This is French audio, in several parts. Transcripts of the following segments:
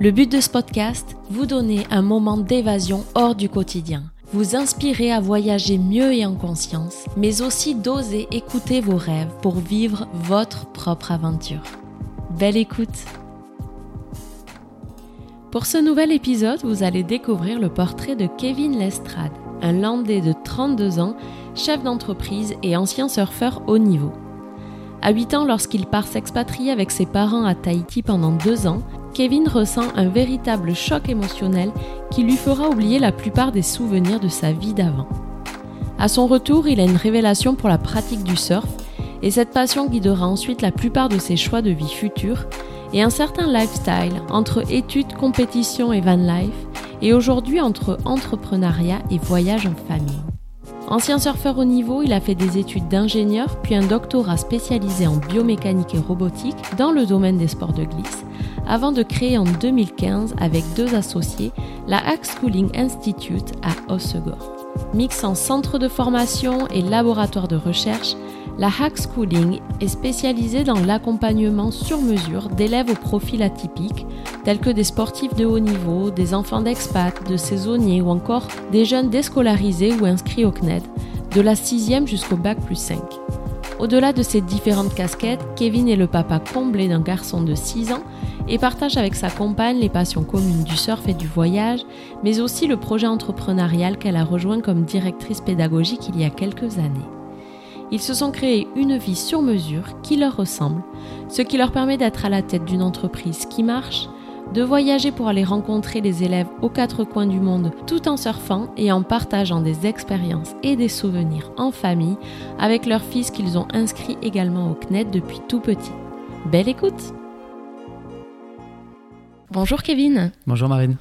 Le but de ce podcast, vous donner un moment d'évasion hors du quotidien, vous inspirer à voyager mieux et en conscience, mais aussi d'oser écouter vos rêves pour vivre votre propre aventure. Belle écoute Pour ce nouvel épisode, vous allez découvrir le portrait de Kevin Lestrade, un Landais de 32 ans, chef d'entreprise et ancien surfeur haut niveau. À 8 ans, lorsqu'il part s'expatrier avec ses parents à Tahiti pendant deux ans, Kevin ressent un véritable choc émotionnel qui lui fera oublier la plupart des souvenirs de sa vie d'avant. À son retour, il a une révélation pour la pratique du surf et cette passion guidera ensuite la plupart de ses choix de vie futurs et un certain lifestyle entre études, compétition et van life et aujourd'hui entre entrepreneuriat et voyage en famille. Ancien surfeur au niveau, il a fait des études d'ingénieur puis un doctorat spécialisé en biomécanique et robotique dans le domaine des sports de glisse avant de créer en 2015 avec deux associés la Hack Schooling Institute à Hossegor. Mixant centre de formation et laboratoire de recherche, la Hack Schooling est spécialisée dans l'accompagnement sur mesure d'élèves au profil atypique, tels que des sportifs de haut niveau, des enfants d'expats, de saisonniers ou encore des jeunes déscolarisés ou inscrits au CNED, de la 6e jusqu'au bac plus 5. Au-delà de ces différentes casquettes, Kevin est le papa comblé d'un garçon de 6 ans et partage avec sa compagne les passions communes du surf et du voyage, mais aussi le projet entrepreneurial qu'elle a rejoint comme directrice pédagogique il y a quelques années. Ils se sont créés une vie sur mesure qui leur ressemble, ce qui leur permet d'être à la tête d'une entreprise qui marche, de voyager pour aller rencontrer les élèves aux quatre coins du monde tout en surfant et en partageant des expériences et des souvenirs en famille avec leurs fils qu'ils ont inscrits également au CNET depuis tout petit. Belle écoute Bonjour Kevin. Bonjour Marine.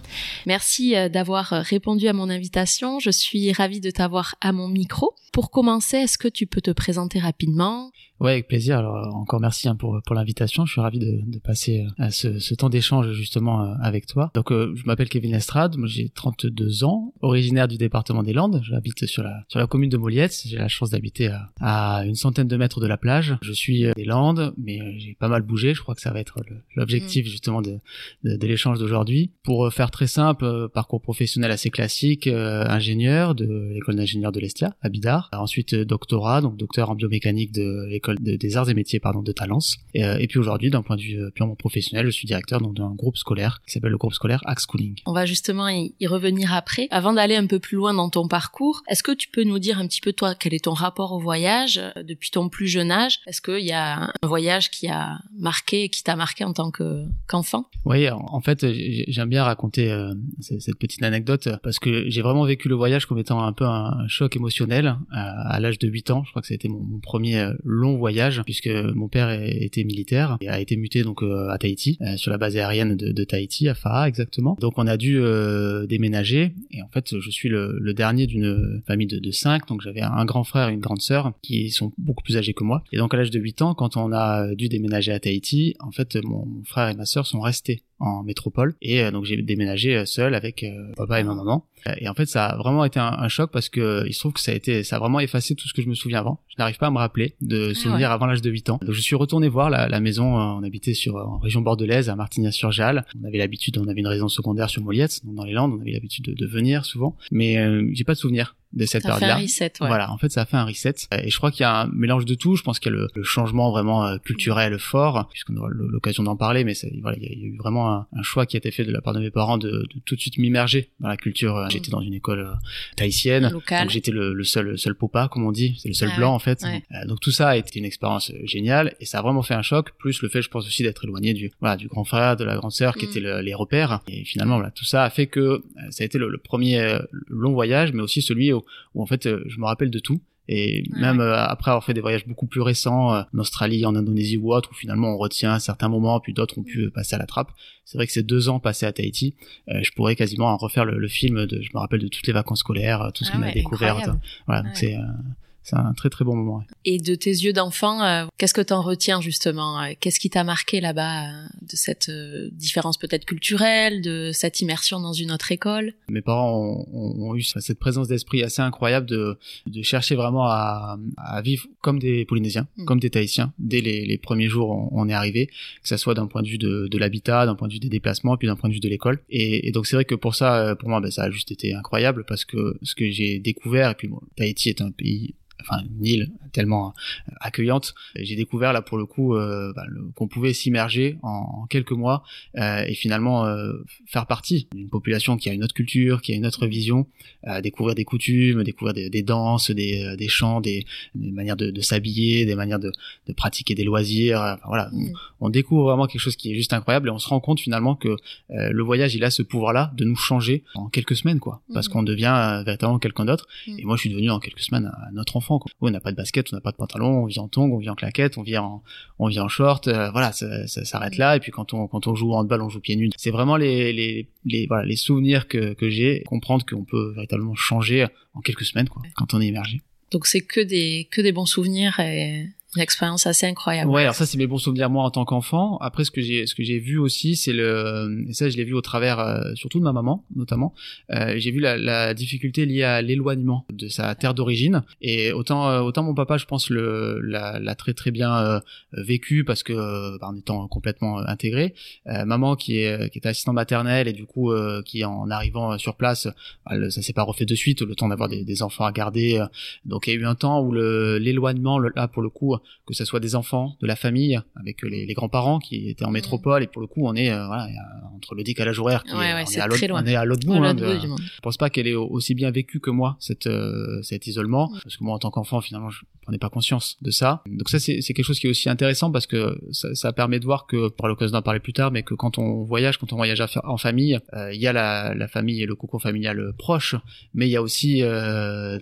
Merci euh, d'avoir euh, répondu à mon invitation. Je suis ravie de t'avoir à mon micro. Pour commencer, est-ce que tu peux te présenter rapidement? Ouais, avec plaisir. Alors encore merci hein, pour pour l'invitation. Je suis ravi de, de passer euh, à ce, ce temps d'échange justement euh, avec toi. Donc euh, je m'appelle Kevin Estrade. Moi j'ai 32 ans, originaire du département des Landes. J'habite sur la sur la commune de Moliette. J'ai la chance d'habiter à, à, une centaine de mètres de la plage. Je suis des Landes, mais j'ai pas mal bougé. Je crois que ça va être l'objectif mm. justement de de, de l'échange d'aujourd'hui. Pour faire très simple, parcours professionnel assez classique, ingénieur de l'école d'ingénieur de l'Estia à Bidart. Ensuite doctorat, donc docteur en biomécanique de l'école des arts et métiers pardon de Talence. Et, euh, et puis aujourd'hui, d'un point de vue euh, purement professionnel, je suis directeur d'un groupe scolaire qui s'appelle le groupe scolaire Axe Schooling. On va justement y, revenir après. Avant d'aller un peu plus loin dans ton parcours, est-ce que tu peux nous dire un petit peu toi quel est ton rapport au voyage euh, depuis ton plus jeune âge? Est-ce qu'il y a un voyage qui a marqué, qui t'a marqué en tant qu'enfant? Oui, en, fait, j'aime bien raconter cette petite anecdote parce que j'ai vraiment vécu le voyage comme étant un peu un choc émotionnel à, l'âge de 8 ans. Je crois que ça a été mon, mon premier long voyage puisque mon père était militaire et a été muté donc euh, à Tahiti euh, sur la base aérienne de, Tahiti à Fara exactement. Donc on a dû euh, déménager. Et en fait je suis le, dernier d'une famille de, de cinq. Donc j'avais un grand frère et une grande sœur qui sont beaucoup plus âgés que moi. Et donc à l'âge de 8 ans quand on a dû déménager à Tahiti en fait mon, mon frère et ma sœur sont restés en métropole. Et donc j'ai déménagé seul avec papa et ma maman. Et en fait ça a vraiment été un, un, choc parce que il se trouve que ça a été ça a vraiment effacé tout ce que je me souviens avant. Je n'arrive pas à me rappeler de ah souvenirs avant l'âge de 8 ans. Donc je suis retourné voir la, la maison, euh, on habitait sur en région bordelaise à Martignas-sur-Jalles. On avait l'habitude, on avait une résidence secondaire sur Moliette, dans les Landes, on avait l'habitude de, de, venir souvent, mais euh, j'ai pas de souvenirs de cette période-là. Voilà, en fait, ça a fait un reset. Et je crois qu'il y a un mélange de tout. Je pense qu'il y a le, changement vraiment euh, culturel fort, puisqu'on aura l'occasion d'en parler, mais voilà, il y a eu vraiment un, choix qui a été fait de la part de mes parents de, de tout de suite m'immerger dans la culture. Mm. J'étais dans une école euh, tahitienne, donc j'étais le, le, seul, seul popa, comme on dit, c'est le seul ah blanc en fait. Euh, donc tout ça a été une expérience géniale et ça a vraiment fait un choc. Plus le fait, je pense aussi d'être éloigné du, voilà, du grand frère, de la grande sœur, qui mm. étaient les repères. Et finalement, voilà, tout ça a fait que ça a été le, premier long voyage, mais aussi celui où où en fait euh, je me rappelle de tout Et même après avoir fait des voyages beaucoup plus récents, en Australie, en Indonésie ou autre, où finalement on retient certains moments, puis d'autres ont pu passer à la trappe. C'est vrai que ces deux ans passés à Tahiti, je pourrais quasiment refaire le, film de, je me rappelle de toutes les vacances scolaires, tout ce ah qu'on a découvert. Voilà, donc c'est c'est un très très bon moment. Et de tes yeux d'enfant, euh, qu'est-ce que t'en retiens justement euh, Qu'est-ce qui t'a marqué là-bas euh, de cette différence peut-être culturelle, de cette immersion dans une autre école? Mes parents ont, ont, eu cette présence d'esprit assez incroyable de, de chercher vraiment à, à, vivre comme des Polynésiens, mm. comme des Tahitiens. Dès les, les premiers jours, on, on, est arrivé, que ça soit d'un point de vue de, de l'habitat, d'un point de vue des déplacements, puis d'un point de vue de l'école. Et, et, donc c'est vrai que pour ça, pour moi, ben, ça a juste été incroyable parce que ce que j'ai découvert, et puis bon, Tahiti est un pays enfin une île tellement euh, accueillante. J'ai découvert là pour le coup euh, bah, qu'on pouvait s'immerger en, quelques mois euh, et finalement faire partie d'une population qui a une autre culture, qui a une autre vision, découvrir des coutumes, découvrir des, des danses, des, des chants, des, des manières de, de s'habiller, des manières de, de, pratiquer des loisirs. voilà, on, découvre vraiment quelque chose qui est juste incroyable et on se rend compte finalement que le voyage il a ce pouvoir-là de nous changer en quelques semaines quoi, parce qu'on devient véritablement quelqu'un d'autre. Et moi je suis devenu en quelques semaines un autre enfant on n'a pas de basket, on n'a pas de pantalon, on vit en tongs, on vit en claquettes, on vit en, on en short. Euh, voilà, ça, ça s'arrête là. Et puis quand on, quand on joue en handball, on joue pieds nus. C'est vraiment les, les, les, voilà, les souvenirs que, que j'ai, comprendre qu'on peut véritablement changer en quelques semaines, quoi, quand on est immergé. Donc c'est que des, que des bons souvenirs et une expérience assez incroyable. Ouais, alors ça c'est mes bons souvenirs moi en tant qu'enfant. Après ce que j'ai ce que j'ai vu aussi, c'est le et ça je l'ai vu au travers euh, surtout de ma maman notamment. Euh, j'ai vu la, la, difficulté liée à l'éloignement de sa terre d'origine et autant euh, autant mon papa je pense le l'a, très très bien euh, vécu parce que bah, en étant complètement intégré. maman qui est qui est assistante maternelle et du coup qui en arrivant sur place, bah, ça s'est pas refait de suite le temps d'avoir des, des enfants à garder. donc il y a eu un temps où le l'éloignement là pour le coup que ce soit des enfants, de la famille, avec les, les grands-parents qui étaient en mm. métropole, et pour le coup, on est euh, voilà, entre le décalage horaire, qui ouais, est, ouais, on, est à l'autre, on est à l'autre bout. Hein, Je pense pas qu'elle est aussi bien vécue que moi cette euh, cet isolement, parce que moi, en tant qu'enfant, finalement, je prenais pas conscience de ça. Donc ça, c'est quelque chose qui est aussi intéressant parce que ça, ça permet de voir que, par l'occasion d'en parler plus tard, mais que quand on voyage, quand on voyage en famille, euh, il y a la, la, famille et le cocon familial proche, mais il y a aussi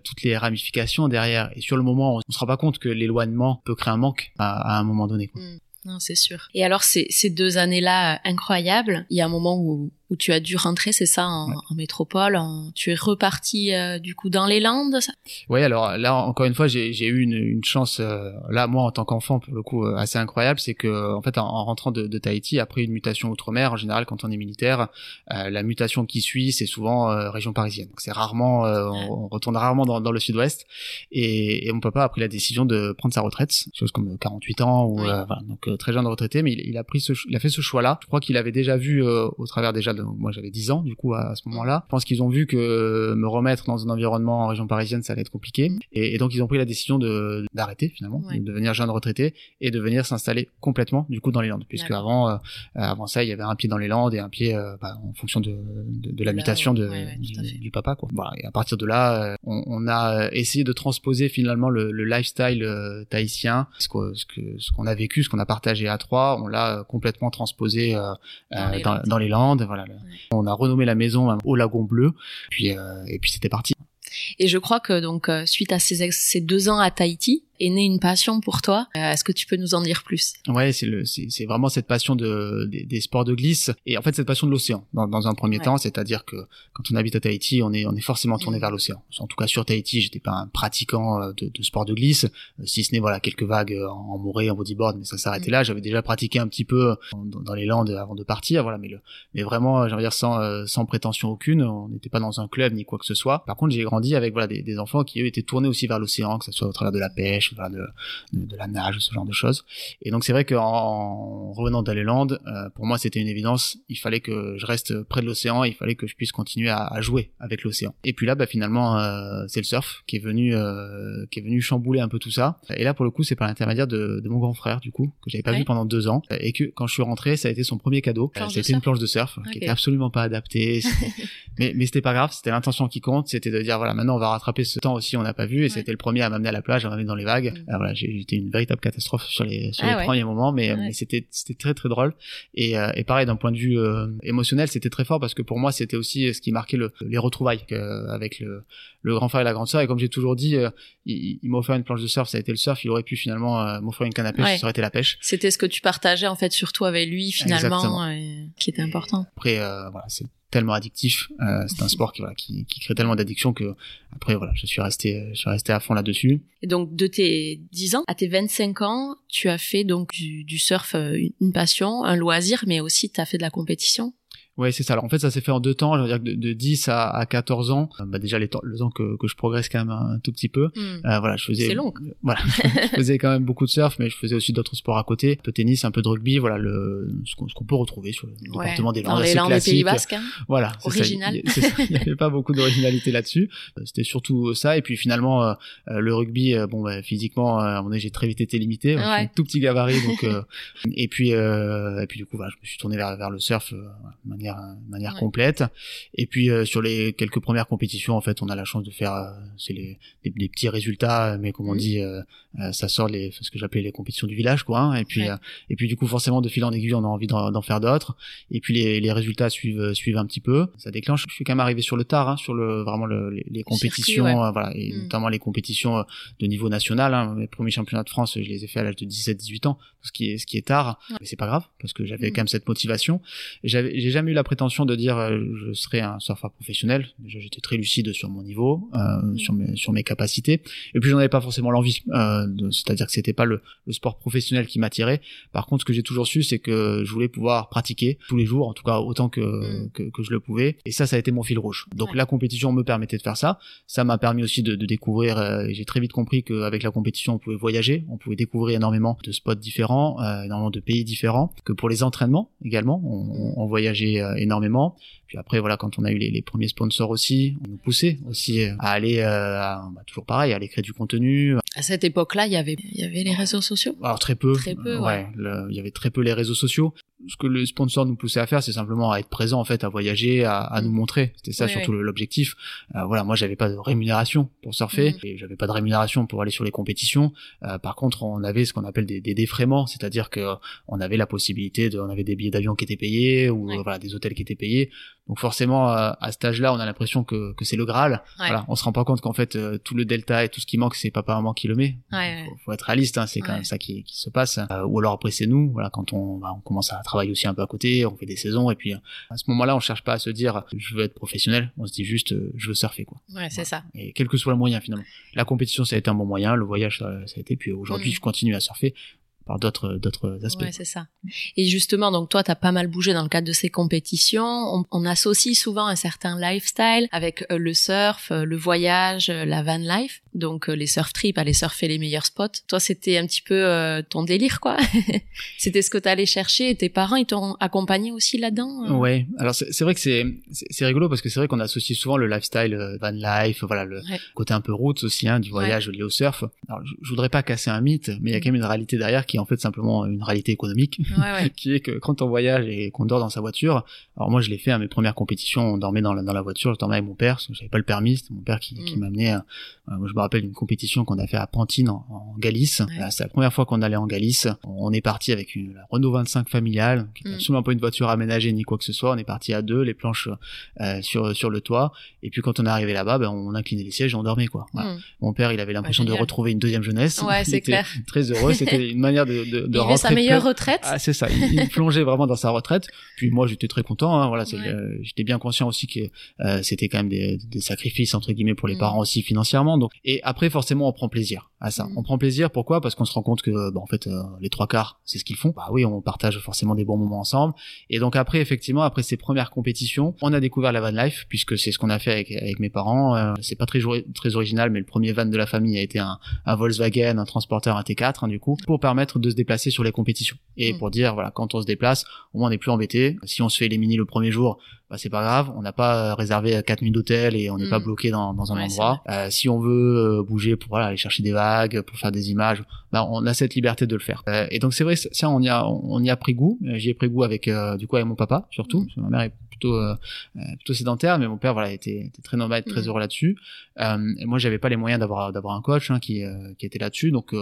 toutes les ramifications derrière. Et sur le moment, on, on se rend pas compte que l'éloignement peut créer un manque à, un moment donné. Mm. Non, c'est sûr. Et alors, ces, ces deux années-là incroyables, il y a un moment où où tu as dû rentrer, c'est ça, en, métropole. tu es reparti euh, du coup dans les Landes. Oui, alors là encore une fois, j'ai eu une, une chance euh, là moi en tant qu'enfant pour le coup euh, assez incroyable, c'est que en fait en, rentrant de, de, Tahiti après une mutation outre-mer, en général quand on est militaire, la mutation qui suit c'est souvent région parisienne. Donc c'est rarement, on, retourne rarement dans, dans le sud-ouest. Et, et, mon papa a pris la décision de prendre sa retraite, chose comme 48 ans ou voilà, donc très jeune retraité, mais il, il, a pris ce, il a fait ce choix-là. Je crois qu'il avait déjà vu au travers déjà de moi j'avais 10 ans du coup à, ce moment-là. Je pense qu'ils ont vu que me remettre dans un environnement en région parisienne ça allait être compliqué. Mm. et, donc ils ont pris la décision de d'arrêter finalement, de devenir jeune retraité et de venir s'installer complètement du coup dans les Landes. Puisque avant euh, avant ça il y avait un pied dans les Landes et un pied euh, bah, en fonction de de, de la mutation de, du, papa quoi. Voilà, et à partir de là euh, on, on, a essayé de transposer finalement le, le lifestyle tahitien ce que ce que ce qu'on a vécu, ce qu'on a partagé à trois, on l'a complètement transposé dans, les dans, dans, les Landes. Voilà on a renommé la maison au Lagon Bleu, puis euh, et puis c'était parti. Et je crois que donc euh, suite à ces, ces deux ans à Tahiti, est née une passion pour toi. Euh, est-ce que tu peux nous en dire plus? Ouais, c'est le, c'est vraiment cette passion de des, sports de glisse et en fait cette passion de l'océan dans, dans un premier temps, c'est-à-dire que quand on habite à Tahiti, on est on est forcément tourné mm. vers l'océan. En tout cas sur Tahiti, j'étais pas un pratiquant euh, de, de sport de glisse, euh, si ce n'est voilà quelques vagues en morée, en bodyboard, mais ça s'arrêtait mm. là. J'avais déjà pratiqué un petit peu dans, les Landes avant de partir, voilà, mais le, mais vraiment, j'ai envie dire sans sans prétention aucune. On n'était pas dans un club ni quoi que ce soit. Par contre, j'ai grandi avec voilà des, des enfants qui eux étaient tournés aussi vers l'océan, que ce soit au travers de la pêche de, de, la nage, ce genre de choses. Et donc c'est vrai qu'en revenant d'Aléland, euh, pour moi c'était une évidence, il fallait que je reste près de l'océan, il fallait que je puisse continuer à, à jouer avec l'océan. Et puis là, bah, finalement, euh, c'est le surf qui est venu, euh, qui est venu chambouler un peu tout ça. Et là, pour le coup, c'est par l'intermédiaire de, de, mon grand frère, du coup, que j'avais pas vu pendant deux ans, et que quand je suis rentré, ça a été son premier cadeau. C'était une planche de surf qui était absolument pas adaptée. mais mais c'était pas grave c'était l'intention qui compte c'était de dire voilà maintenant on va rattraper ce temps aussi on n'a pas vu et c'était le premier à m'amener à la plage à m'amener dans les vagues mm. voilà j'étais une véritable catastrophe sur les sur ah les premiers moments mais, mais c'était c'était très très drôle. Et, euh, et pareil d'un point de vue euh, émotionnel c'était très fort parce que pour moi c'était aussi ce qui marquait le, les retrouvailles avec le le grand frère et la grande sœur. Et comme j'ai toujours dit il, il m'a offert une planche de surf ça a été le surf. Il aurait pu finalement m'offrir une canne à pêche ça aurait été la pêche. C'était ce que tu partageais en fait surtout avec lui finalement qui était important. Après voilà c'est tellement addictif. Euh, c'est un sport qui, voilà, qui, qui crée tellement d'addiction que après voilà, je suis resté, je suis resté à fond là-dessus. Et donc de tes 10 ans à tes 25 ans, tu as fait donc du, du surf euh, une passion, un loisir, mais aussi tu as fait de la compétition. Ouais, c'est ça. Alors en fait, ça s'est fait en deux temps. Je veux dire que de, de 10 à, à 14 ans, euh, bah déjà les temps, le temps que, que je progresse quand même un tout petit peu. Hmm. Euh, voilà, je faisais. C'est long. Voilà, je faisais quand même beaucoup de surf, mais je faisais aussi d'autres sports à côté, un peu tennis, un peu de rugby. Voilà, le ce qu'on peut retrouver sur le département des Landes, Dans les des Pays Basques. Hein. Voilà, original. Il n'y avait pas beaucoup d'originalité là-dessus. Euh, c'était surtout ça. Et puis finalement, le rugby, bon, bah, physiquement, à mon j'ai très vite été limité. Ouais. Je suis un tout petit gabarit, donc. et puis, et puis du coup, voilà, je me suis tourné vers vers le surf de manière manière complète. Et puis euh, sur les quelques premières compétitions, en fait, on a la chance de faire euh, c'est les, les, petits résultats, mais comme on dit, euh, ça sort les ce que j'appelais les compétitions du village, quoi. Hein. et puis et puis du coup, forcément, de fil en aiguille, on a envie d'en faire d'autres. Et puis les, les résultats suivent suivent un petit peu. Ça déclenche. Je suis quand même arrivé sur le tard, hein, sur le vraiment le, les, compétitions, voilà, et mmh. notamment les compétitions de niveau national. Hein. Mes premiers championnats de France, je les ai fait à l'âge de 17-18 ans, ce qui est ce qui est tard, mais c'est pas grave parce que j'avais mmh. quand même cette motivation. J'avais j'ai jamais eu la prétention de dire euh, je serai un surfeur professionnel. Déjà, j'étais très lucide sur mon niveau, euh, mm. sur mes sur mes capacités. Et puis, j'en avais pas forcément l'envie. Euh, C'est-à-dire que c'était pas le, le, sport professionnel qui m'attirait. Par contre, ce que j'ai toujours su, c'est que je voulais pouvoir pratiquer tous les jours, en tout cas autant que mm. que, que, je le pouvais. Et ça, ça a été mon fil rouge. Donc, la compétition me permettait de faire ça. Ça m'a permis aussi de, de découvrir. J'ai très vite compris qu'avec la compétition, on pouvait voyager, on pouvait découvrir énormément de spots différents, énormément de pays différents. Que pour les entraînements également, on, on voyageait énormément. Puis après, voilà, quand on a eu les, les premiers sponsors aussi, on nous poussait aussi à aller, euh, à, bah, toujours pareil, à aller créer du contenu. À cette époque-là, il y avait, il y avait les réseaux sociaux? Alors très peu. Très peu. ouais. il y avait très peu les réseaux sociaux ce que le sponsor nous poussait à faire, c'est simplement à être présent en fait, à voyager, à, à nous montrer. C'était ça surtout l'objectif. Euh, voilà, moi j'avais pas de rémunération pour surfer, mm. et j'avais pas de rémunération pour aller sur les compétitions. Euh, par contre, on avait ce qu'on appelle des, des défraiements, c'est-à-dire que on avait la possibilité de, on avait des billets d'avion qui étaient payés ou voilà des hôtels qui étaient payés. Donc forcément, euh, à cet âge-là, on a l'impression que, que c'est le Graal. Voilà, on se rend pas compte qu'en fait euh, tout le delta et tout ce qui manque, c'est papa maman qui le met. Faut, faut, être réaliste, hein, c'est quand même ça qui, qui se passe. Euh, ou alors après c'est nous, voilà, quand on, bah, on commence à travaille aussi un peu à côté, on fait des saisons et puis à ce moment-là, on cherche pas à se dire je veux être professionnel, on se dit juste je veux surfer quoi. Ouais, c'est ça. Et quel que soit le moyen finalement. La compétition ça a été un bon moyen, le voyage ça, a été puis aujourd'hui mm. je continue à surfer par d'autres d'autres aspects. Ouais, c'est ça. Et justement, donc toi, tu as pas mal bougé dans le cadre de ces compétitions. On, on associe souvent un certain lifestyle avec euh, le surf, euh, le voyage, euh, la van life. Donc les surf trips, aller surfer les meilleurs spots. Toi, c'était un petit peu ton délire, quoi. c'était ce que tu allais chercher. Et tes parents, ils t'ont accompagné aussi là-dedans. Ouais. Alors c'est vrai que c'est c'est rigolo parce que c'est vrai qu'on associe souvent le lifestyle van life, voilà le côté un peu route aussi hein, du voyage lié au surf. Alors je, je voudrais pas casser un mythe, mais il y a quand même une réalité derrière qui en fait simplement une réalité économique, qui est que quand on voyage et qu'on dort dans sa voiture, alors moi je l'ai fait à mes premières compétitions, on dormait dans la, dans la voiture, je dormais avec mon père, parce que j'avais pas le permis, c'était mon père qui, qui mm. m'a amené, moi je me rappelle d'une compétition qu'on a fait à Pantine en, Galice, c'est la première fois qu'on allait en Galice, on est parti avec une la Renault 25 familiale, qui n'était mm. absolument pas une voiture aménagée ni quoi que ce soit, on est parti à deux, les planches euh, sur sur le toit, et puis quand on est arrivé là-bas, ben, on inclinait les sièges et on dormait quoi. Mm. Mon père, il avait l'impression de retrouver une deuxième jeunesse, ouais, c'est clair. très heureux, c'était une manière de, de, de il sa meilleure retraite. Ah, c'est ça. Il, plongeait vraiment dans sa retraite. Puis moi, j'étais très content. Hein, voilà, euh, j'étais bien conscient aussi que euh, c'était quand même des, des, sacrifices entre guillemets pour les mm. parents aussi financièrement. Donc, et après, forcément, on prend plaisir à ça. Mm. On prend plaisir. Pourquoi? Parce qu'on se rend compte que, bah, en fait, euh, les trois quarts, c'est ce qu'ils font. Bah oui, on partage forcément des bons moments ensemble. Et donc après, effectivement, après ces premières compétitions, on a découvert la van life puisque c'est ce qu'on a fait avec, avec mes parents. Euh, c'est pas très très original, mais le premier van de la famille a été un, un Volkswagen, un transporteur, un T4, hein, du coup, pour permettre de se déplacer sur les compétitions et mm. pour dire voilà quand on se déplace au moins on n'est plus embêté si on se fait éliminer le premier jour bah, c'est pas grave on n'a pas réservé quatre nuits d'hôtel et on n'est pas mm. bloqué dans, dans un endroit euh, si on veut veut bouger pour voilà, aller chercher des vagues, pour faire des images, on a cette liberté de le faire. Euh, et donc c'est vrai, ça on y a on y a pris goût. J'y ai pris goût avec du coup avec mon papa surtout. Ma mère est plutôt plutôt sédentaire, mais mon père voilà était, était très nomade, très heureux là-dessus. et moi j'avais pas les moyens d'avoir d'avoir un coach hein, qui qui était là-dessus. Donc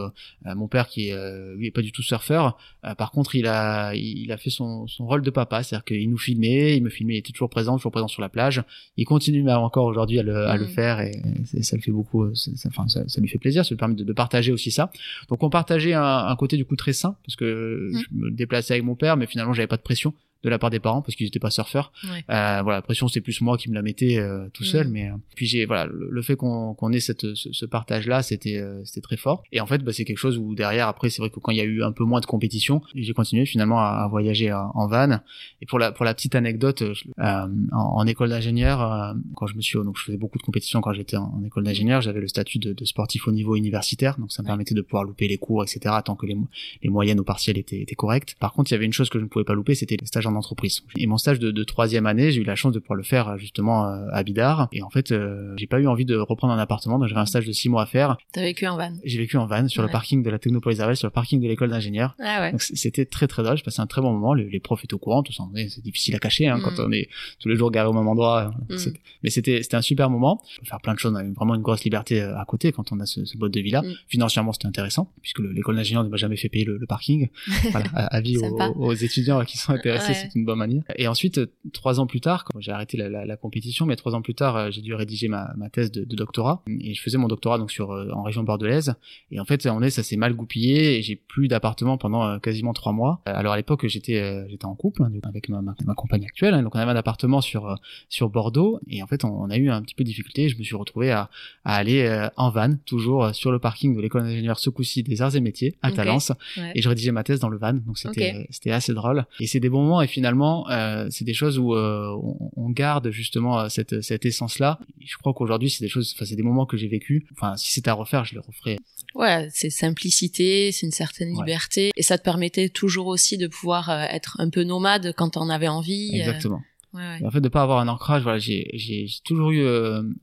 mon père qui lui est pas du tout surfeur, par contre il a il a fait son son rôle de papa, c'est-à-dire qu'il nous filmait, il me filmait, il était toujours présent, toujours présent sur la plage. Il continue encore aujourd'hui à le, à le mm. faire et, ça le fait beaucoup. Ça, enfin, ça, ça, lui fait plaisir, ça lui permet de, de, partager aussi ça. Donc on partageait un, un, côté du coup très sain parce que mm. je me déplaçais avec mon père, mais finalement j'avais pas de pression de la part des parents parce qu'ils étaient pas surfeurs. Euh, voilà, la pression c'est plus moi qui me la mettais euh, tout seul, mm. mais euh, puis j'ai voilà le, fait qu'on qu'on ait cette ce, ce partage là, c'était euh, c'était très fort. Et en fait, bah, c'est quelque chose où derrière après c'est vrai que quand il y a eu un peu moins de compétition, j'ai continué finalement à, à voyager en van. Et pour la pour la petite anecdote, en, en, école d'ingénieur, quand je me suis donc je faisais beaucoup de compétitions quand j'étais en, école d'ingénieur, j'avais le statut de, de, sportif au niveau universitaire, donc ça me permettait de pouvoir louper les cours, etc. tant que les les moyennes au partiel étaient, étaient correctes. Par contre, il y avait une chose que je ne pouvais pas louper, c'était les stages d'entreprise. Et mon stage de, de troisième année, j'ai eu la chance de pouvoir le faire justement euh, à Bidar. Et en fait, euh, j'ai pas eu envie de reprendre un appartement, donc j'avais un stage de six mois à faire. T'as vécu en van J'ai vécu en van sur le parking de la Technopolis Aval, sur le parking de l'école d'ingénieur. Ah ouais. Donc c'était très très drôle. J'ai passé un très bon moment. Les, profs étaient au courant, tout ça. C'est difficile à cacher hein, quand mm. on est tous les jours garé au même endroit. Mm. Mais c'était c'était un super moment. On peut faire plein de choses. On a vraiment une grosse liberté euh, à côté quand on a ce, ce de vie là. Mm. Financièrement, c'était intéressant puisque l'école d'ingénieur ne m'a jamais fait payer le, le parking. voilà, avis aux, aux, étudiants qui sont intéressés, c'est une bonne manière. Et ensuite, trois ans plus tard, quand j'ai arrêté la, la, la, compétition, mais trois ans plus tard, euh, j'ai dû rédiger ma, ma thèse de, de, doctorat et je faisais mon doctorat donc sur euh, en région bordelaise. Et en fait, on est, ça s'est mal goupillé et j'ai plus d'appartement pendant euh, quasiment trois mois. Alors à l'époque, j'étais j'étais en couple hein, avec ma, ma, ma, compagne actuelle, hein, donc on avait un appartement sur sur Bordeaux et en fait, on, on, a eu un petit peu de difficulté. Je me suis retrouvé à, à aller en van, toujours sur le parking de l'école d'ingénieur ce coup-ci des arts et métiers à Talence, et je rédigeais ma thèse dans le van. Donc c'était c'était assez drôle. Et c'est des bons moments finalement, c'est des choses où euh, on, garde justement euh, cette, cette essence-là. Je crois qu'aujourd'hui, c'est des choses, enfin, c'est des moments que j'ai vécu. Enfin, si c'était à refaire, je les referais. Ouais, c'est simplicité, c'est une certaine liberté, et ça te permettait toujours aussi de pouvoir euh, être un peu nomade quand on avait envie. Exactement. Ouais, En fait, de pas avoir un ancrage, voilà, j'ai, toujours eu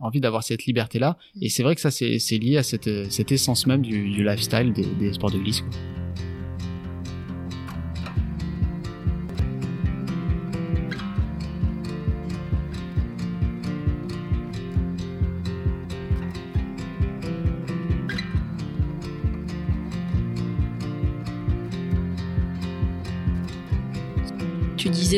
envie d'avoir cette liberté-là, mm. et c'est vrai que ça, c'est, c'est lié à cette, cette essence même du, du lifestyle des, des sports de glisse. Quoi.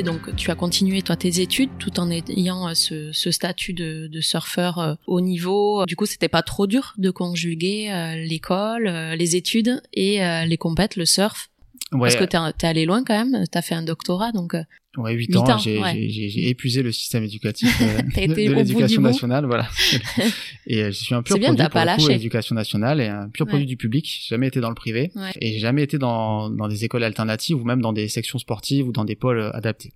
Donc tu as continué toi tes études tout en ayant euh, ce, ce statut de, de surfeur euh, haut niveau. Du coup, c'était pas trop dur de conjuguer euh, l'école, les études et les compètes, le surf. Parce que t'es, es allé loin quand même. T'as fait un doctorat, donc Ouais, 8, ans, j'ai épuisé le système éducatif euh, de, l'éducation nationale, voilà. et euh, je suis un pur produit pour le l'éducation nationale et un pur produit du public. J'ai jamais été dans le privé et j'ai jamais été dans, dans des écoles alternatives ou même dans des sections sportives ou dans des pôles euh, adaptés.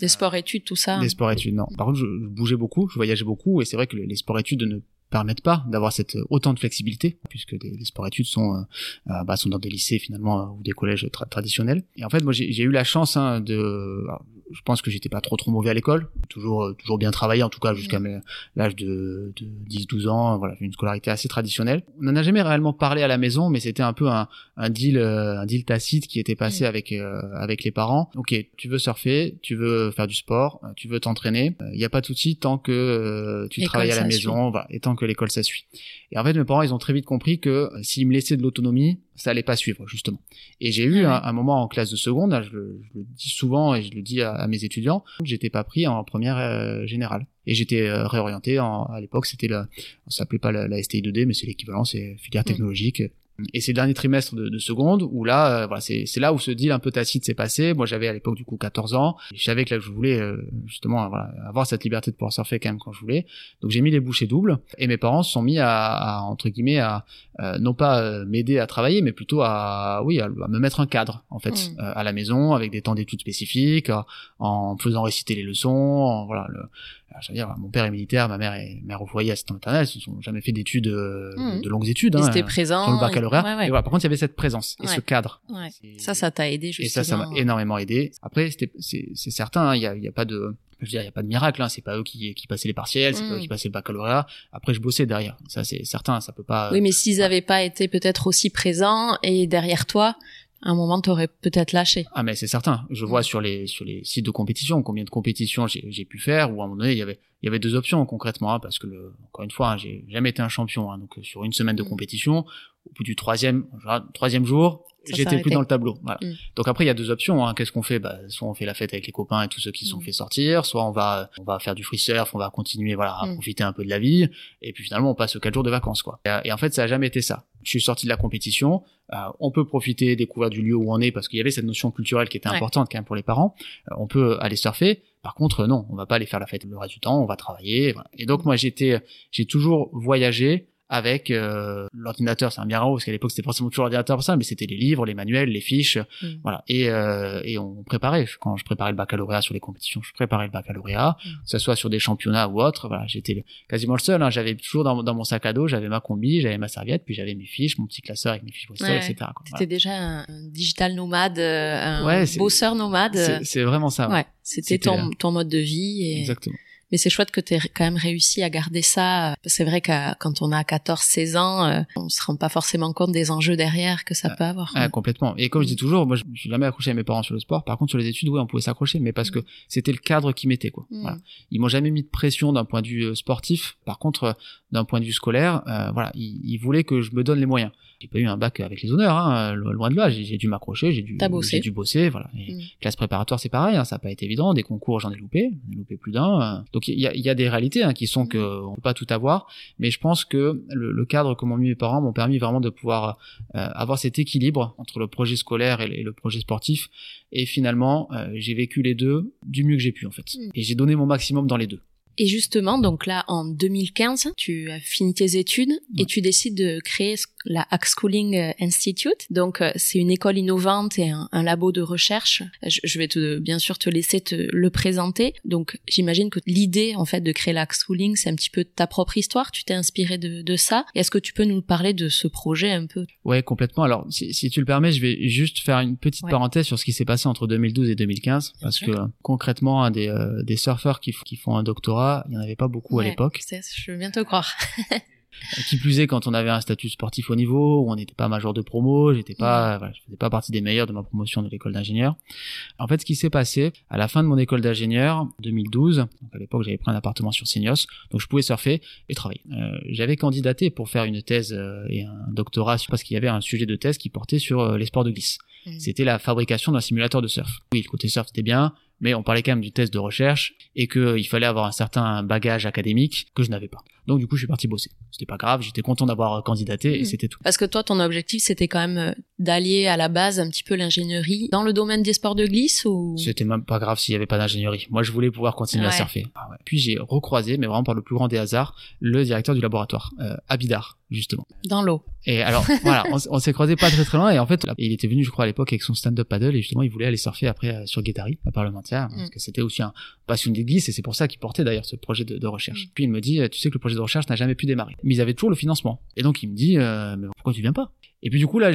Des sports-études, tout ça. Des sports-études, non. Par contre, je, bougeais beaucoup, je voyageais beaucoup et c'est vrai que les sports-études ne permettent pas d'avoir cette autant de flexibilité puisque les, sports-études sont bah, sont dans des lycées finalement ou des collèges traditionnels. Et en fait moi j'ai eu la chance hein, de je pense que j'étais pas trop trop mauvais à l'école, toujours euh, toujours bien travaillé en tout cas jusqu'à l'âge de, de 10-12 ans, voilà, j'ai une scolarité assez traditionnelle. On n'en a jamais réellement parlé à la maison, mais c'était un peu un, un deal euh, un deal tacite qui était passé mm. avec euh, avec les parents. OK, tu veux surfer, tu veux faire du sport, tu veux t'entraîner, il n'y a pas de souci tant que tu travailles à la maison, voilà, et tant que l'école ça suit. Et en fait, mes parents, ils ont très vite compris que s'ils me laissaient de l'autonomie, ça allait pas suivre justement. Et j'ai eu un, moment en classe de seconde, je le, je le, dis souvent et je le dis à, mes étudiants, j'étais pas pris en première euh, générale et j'étais euh, réorienté. En, à l'époque, c'était la, on s'appelait pas la, la, STI 2D, mais c'est l'équivalent, c'est filière mm. technologique. Et c'est le dernier trimestre de, de seconde où là, euh, voilà, c'est, là où ce deal un peu tacite s'est passé. Moi, j'avais à l'époque du coup 14 ans. Je savais que là, je voulais euh, justement voilà, avoir cette liberté de pouvoir surfer quand même quand je voulais. Donc j'ai mis les bouchées doubles. Et mes parents se sont mis à, à entre guillemets à euh, non pas m'aider à travailler, mais plutôt à oui à, me mettre un cadre en fait mmh. à la maison avec des temps d'études spécifiques, en faisant réciter les leçons. En, voilà. Le, je veux dire, mon père est militaire, ma mère est mère au foyer, assistante maternelle, ils n'ont jamais fait d'études, mmh. de longues études. Hein, c'était présent. Sur le baccalauréat. Et voilà, par contre, il y avait cette présence et ce cadre. Ça, ça t'a aidé justement. Et ça, ça m'a énormément aidé. Après, c'est certain, hein, il y, a, y a pas de Je veux dire, il y a pas de miracle, hein, c'est pas eux qui, qui passaient les partiels, c'est pas eux Mm. qui passaient le baccalauréat. Après, je bossais derrière. Ça, c'est certain, ça peut pas. Oui, mais s'ils avaient pas été peut-être aussi présents et derrière toi, un moment, t'aurais peut-être lâché. Ah mais c'est certain. Je vois sur les sur les sites de compétition combien de compétitions j'ai j'ai pu faire. Ou à un moment donné, il y avait il y avait deux options concrètement, hein, parce que le, encore une fois, hein, j'ai jamais été un champion. hein, donc euh, sur une semaine de Mm. compétition, au bout du troisième genre, troisième jour, j'étais plus dans le tableau. Voilà. Mm. Donc après, il y a deux options. Hein. Qu'est-ce qu'on fait? Bah, Soit on fait la fête avec les copains et tous ceux qui se sont Mm. fait sortir, soit on va on va faire du free surf, on va continuer voilà à Mm. profiter un peu de la vie. Et puis finalement, on passe quatre jours de vacances quoi. Et, et en fait, ça a jamais été ça. Je suis sorti de la compétition. euh, on peut profiter, découvrir du lieu où on est parce qu'il y avait cette notion culturelle qui était Ouais. importante quand même pour les parents. Euh, on peut aller surfer. Par contre, non, on va pas aller faire la fête le reste du temps. On va travailler. voilà. Et donc moi, j'étais, j'ai toujours voyagé avec euh, l'ordinateur. C'est un bien rare parce qu'à l'époque c'était forcément toujours l'ordinateur pour ça, mais c'était les livres, les manuels, les fiches, Mm. voilà. Et euh, et on préparait. Quand je préparais le baccalauréat sur les compétitions, je préparais le baccalauréat, Mm. que ce soit sur des championnats ou autres. Voilà, j'étais quasiment le seul. Hein. J'avais toujours dans, dans mon sac à dos, j'avais ma combi, j'avais ma serviette, puis j'avais mes fiches, mon petit classeur avec mes fiches Bristol, Ouais. etc. quoi. T'étais Voilà. déjà un, digital nomade, euh, un Ouais, bosseur nomade. C'est vraiment ça. ouais. C'était ton, ton mode de vie. Et... Exactement. Mais c'est chouette que tu aies quand même réussi à garder ça. C'est vrai que quand on a 14-16 ans, euh, on se rend pas forcément compte des enjeux derrière que ça peut avoir. Ah, complètement. Et comme je dis toujours, moi, je je suis jamais accroché à mes parents sur le sport. Par contre, sur les études, oui, on pouvait s'accrocher, mais parce que c'était le cadre qui mettait, quoi. Mm. Voilà. Ils m'ont jamais mis de pression d'un point de vue euh, sportif. Par contre, euh, d'un point de vue scolaire, euh, voilà, ils, ils voulaient que je me donne les moyens. J'ai pas eu un bac avec les honneurs, hein, lo- loin de là. J'ai dû m'accrocher, j'ai dû, j'ai dû bosser, voilà. Et Mm. classe préparatoire, c'est pareil, hein, ça n'a pas été évident. Des concours, j'en ai loupé, j'en ai loupé plus d'un. euh. Donc il y a, y a des réalités hein, qui sont que on peut pas tout avoir, mais je pense que le, le cadre que m'ont mis mes parents m'ont permis vraiment de pouvoir euh, avoir cet équilibre entre le projet scolaire et le, et le projet sportif. Et finalement, euh, j'ai vécu les deux du mieux que j'ai pu en fait. Mm. Et j'ai donné mon maximum dans les deux. Et justement, donc là, en 2015, tu as fini tes études et tu décides de créer la Hack Schooling euh, Institute. Donc, euh, c'est une école innovante et un, un labo de recherche. Je, je vais te, bien sûr te laisser te le présenter. Donc, j'imagine que l'idée, en fait, de créer la Hack Schooling, c'est un petit peu ta propre histoire. Tu t'es inspiré de, de ça. Est-ce que tu peux nous parler de ce projet un peu? Ouais, complètement. Alors, si, si tu le permets, je vais juste faire une petite Ouais. parenthèse sur ce qui s'est passé entre 2012 et 2015, Bien parce sûr. que concrètement, des, euh, des surfeurs qui font un doctorat, il n'y en avait pas beaucoup à l'époque. Je veux bien te croire. Qui plus est, quand on avait un statut sportif au niveau, où on n'était pas major de promo, j'étais pas, voilà, je faisais pas partie des meilleurs de ma promotion de l'école d'ingénieur. En fait, ce qui s'est passé, à la fin de mon école d'ingénieur, 2012, donc à l'époque, j'avais pris un appartement sur Seignos, donc je pouvais surfer et travailler. Euh, j'avais candidaté pour faire une thèse euh, et un doctorat parce qu'il y avait un sujet de thèse qui portait sur euh, les sports de glisse. Mm. C'était la fabrication d'un simulateur de surf. Oui, le côté surf c'était bien, mais on parlait quand même d'une thèse de recherche et qu'il fallait avoir un certain bagage académique que je n'avais pas. Donc du coup, je suis parti bosser. C'était pas grave, j'étais content d'avoir euh, candidaté et Mhm. c'était tout. Parce que toi, ton objectif, c'était quand même euh, d'allier à la base un petit peu l'ingénierie dans le domaine des sports de glisse ou? C'était même pas grave s'il y avait pas d'ingénierie. Moi, je voulais pouvoir continuer à surfer. Ah ouais. Puis j'ai recroisé, mais vraiment par le plus grand des hasards, le directeur du laboratoire, euh, Abidar, justement. dans l'eau. Et alors, voilà, on, s'est croisé pas très très loin et en fait, là, il était venu, je crois, à l'époque avec son stand-up paddle et justement, il voulait aller surfer après euh, sur Guétari, la parlementaire, parce Mm. que c'était aussi un passionné de glisse et c'est pour ça qu'il portait d'ailleurs ce projet de, de recherche. Mm. Puis il me dit, tu sais que le projet de recherche n'a jamais pu démarrer. Mais ils avaient toujours le financement. Et donc il me dit, euh, mais pourquoi tu viens pas? Et puis du coup là,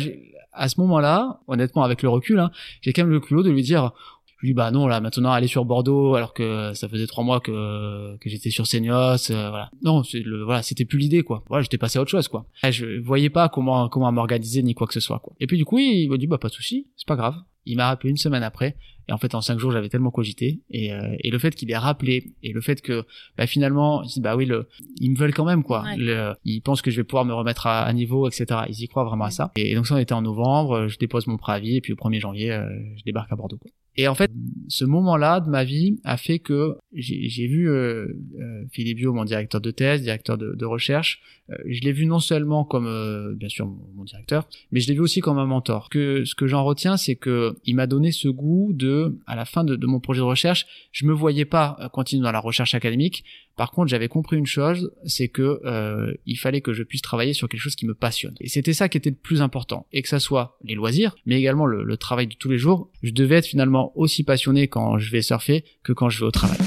à ce moment-là, honnêtement, avec le recul, hein, j'ai quand même le culot de lui dire. Je lui dis bah non là maintenant aller sur Bordeaux alors que ça faisait trois mois que que j'étais sur Seignos euh, voilà non voilà c'était plus l'idée quoi voilà j'étais passé à autre chose quoi Et je voyais pas comment comment m'organiser ni quoi que ce soit quoi et puis du coup il m'a dit bah pas de souci c'est pas grave il m'a rappelé une semaine après. Et en fait en cinq jours j'avais tellement cogité. Et euh, et le fait qu'il ait rappelé et le fait que bah finalement bah oui le ils me veulent quand même quoi. Ouais. Le- ils pensent que je vais pouvoir me remettre à, à niveau etc ils y croient vraiment à ça. Et, donc ça on était en novembre je dépose mon préavis et puis au 1er janvier euh, je débarque à Bordeaux quoi. Et en fait, ce moment-là de ma vie a fait que j'ai vu euh, euh, Philippe Bio, mon directeur de thèse, directeur de, recherche, euh, je l'ai vu non seulement comme, bien sûr, mon, directeur, mais je l'ai vu aussi comme un mentor. Que ce que j'en retiens, c'est que il m'a donné ce goût de, à la fin de, mon projet de recherche, je me voyais pas continuer dans la recherche académique. Par contre, j'avais compris une chose, c'est que il fallait que je puisse travailler sur quelque chose qui me passionne. Et c'était ça qui était le plus important, et que ça soit les loisirs, mais également le, le travail de tous les jours. Je devais être finalement aussi passionné quand je vais surfer que quand je vais au travail.